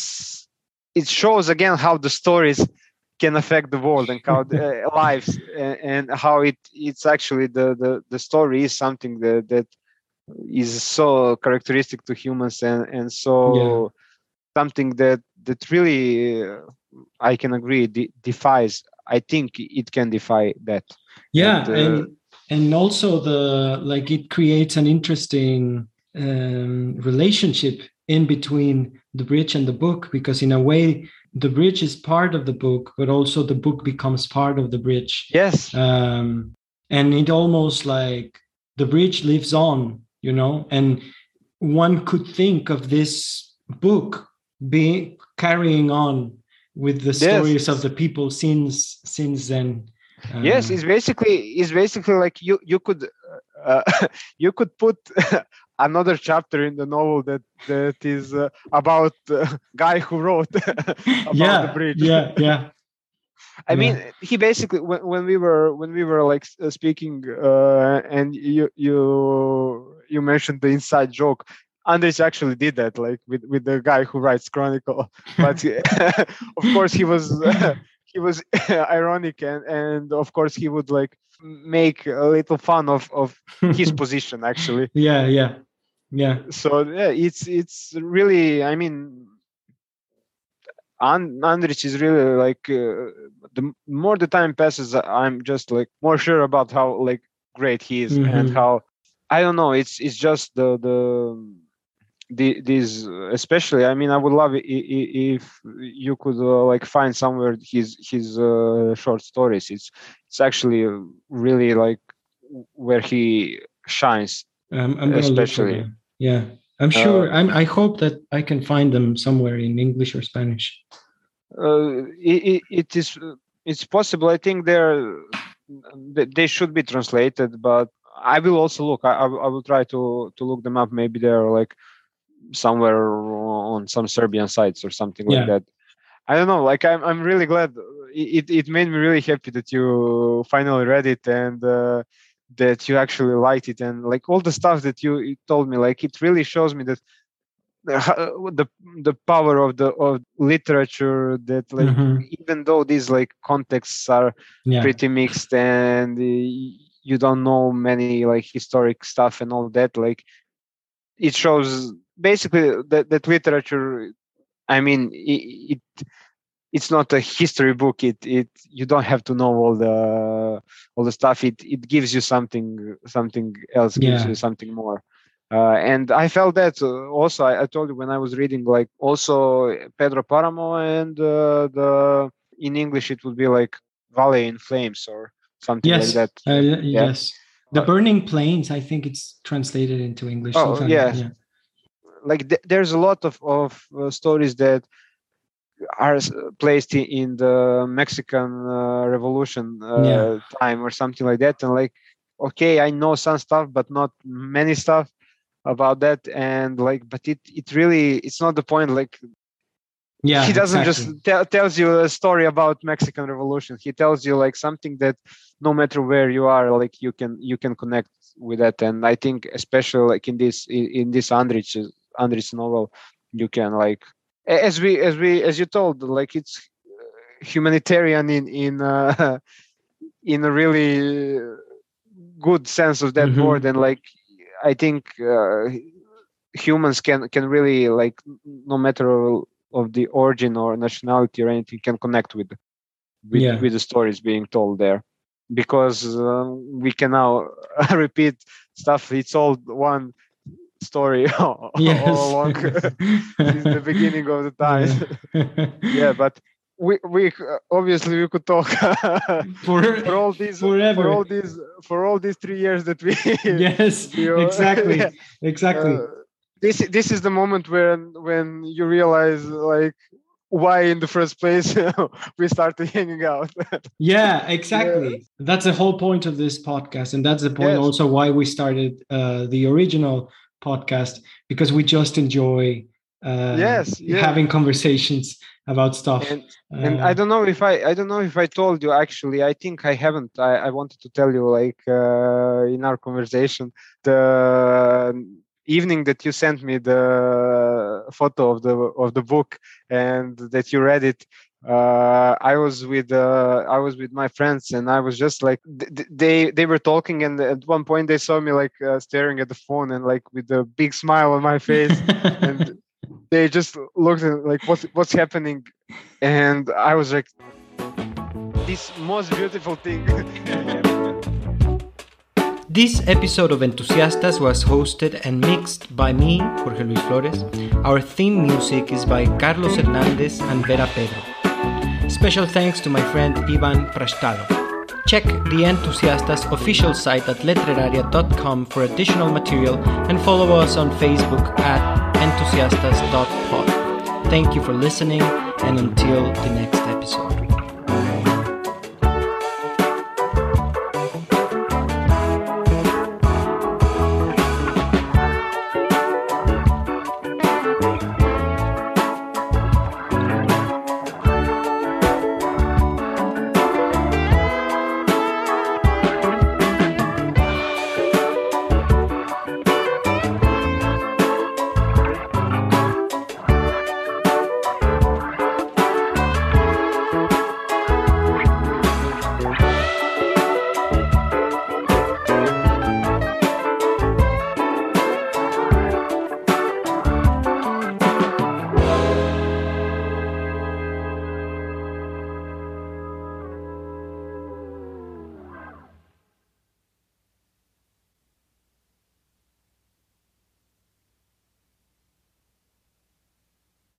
S2: it shows again how the stories can affect the world and how uh, lives and, and, how it it's actually the, the the story is something that that is so characteristic to humans and and so yeah. Something that that really uh, I can agree de- defies I think it can defy that
S1: yeah and, uh, and and also the like it creates an interesting um, relationship in between the bridge and the book because in a way the bridge is part of the book, but also the book becomes part of the bridge.
S2: Yes.
S1: Um, and it almost like the bridge lives on, you know, and one could think of this book being carrying on with the stories yes. of the people since since then
S2: Uh, yes, it's basically it's basically like you you could uh, you could put another chapter in the novel that that is uh, about the guy who wrote about
S1: yeah,
S2: the bridge.
S1: Yeah, yeah.
S2: I yeah. mean, he basically when, when we were when we were like uh, speaking, uh, and you you you mentioned the inside joke. Andrić actually did that, like with with the guy who writes Chronicle. But of course, he was he was ironic, and and of course he would like make a little fun of of his position actually.
S1: Yeah, yeah, yeah.
S2: So yeah, it's it's really. I mean, And- Andrić is really like uh, the more the time passes, I'm just like more sure about how like great he is mm-hmm. and how I don't know. It's it's just the the the these especially. I mean, I would love if you could uh, like find somewhere his his uh, short stories. It's it's actually really like where he shines.
S1: Um, I'm especially. Yeah, I'm sure. Uh, I'm, I hope that I can find them somewhere in English or Spanish.
S2: Uh, it, it is. It's possible. I think they're. They should be translated, but I will also look. I, I will try to to look them up. Maybe they're like somewhere on some Serbian sites or something yeah. like that. I don't know. Like I'm, I'm really glad. It, it made me really happy that you finally read it and uh, that you actually liked it and like all the stuff that you, you told me. Like it really shows me that the the power of the of literature that like mm-hmm. even though these like contexts are yeah. pretty mixed and uh, you don't know many like historic stuff and all that like it shows basically that, that literature i mean it, it, it's not a history book it it you don't have to know all the all the stuff it it gives you something something else gives you something more uh, and I felt that uh, also. I, I, told you when I was reading, like also Pedro Paramo, and uh, the in English it would be like Valley in Flames or something
S1: yes.
S2: like that.
S1: Uh, yeah. Yes, the Burning Plains. I think it's translated into English.
S2: Oh yeah. yeah like th- there's a lot of of uh, stories that are placed in, the Mexican uh, Revolution uh, yeah. time or something like that, and like okay, I know some stuff, but not many stuff about that, and like, but it it really it's not the point. Like,
S1: yeah,
S2: he doesn't exactly. just tell tells you a story about Mexican Revolution. He tells you like something that no matter where you are, like you can you can connect with that, and I think especially like in this in, in this Andrić Andrić novel, you can like as we as we as you told like it's humanitarian in in uh, in a really good sense of that mm-hmm. word and like i think uh, humans can can really like no matter of the origin or nationality or anything can connect with with, yeah. with the stories being told there because uh, we can now repeat stuff it's all one story all, yes. all along since the beginning of the time. Yeah, yeah but we we obviously we could talk for, for all these forever. for all these for all these three years that we
S1: yes you know, exactly yeah. exactly uh,
S2: this this is the moment when when you realize like why in the first place we started hanging out
S1: yeah exactly yeah. that's the whole point of this podcast and that's the point yes. also why we started uh, the original podcast because we just enjoy uh,
S2: yes
S1: yeah. having conversations about stuff
S2: and, uh, and, i don't know if i i don't know if i told you actually i think i haven't i, I wanted to tell you like uh, in our conversation the evening that you sent me the photo of the of the book and that you read it uh, I was with uh, I was with my friends, and I was just like th- they they were talking, and at one point they saw me like uh, staring at the phone and like with a big smile on my face, and they just looked at like what's what's happening, and I was like, this most beautiful thing.
S3: This episode of Entusiastas was hosted and mixed by me, Jorge Luis Flores. Our theme music is by Carlos Hernandez and Vera Pedro. Special thanks to my friend Ivan Prashtalo. Check the Entusiastas official site at letraria.com for additional material and follow us on Facebook at entusiastas.pod. Thank you for listening and until the next episode.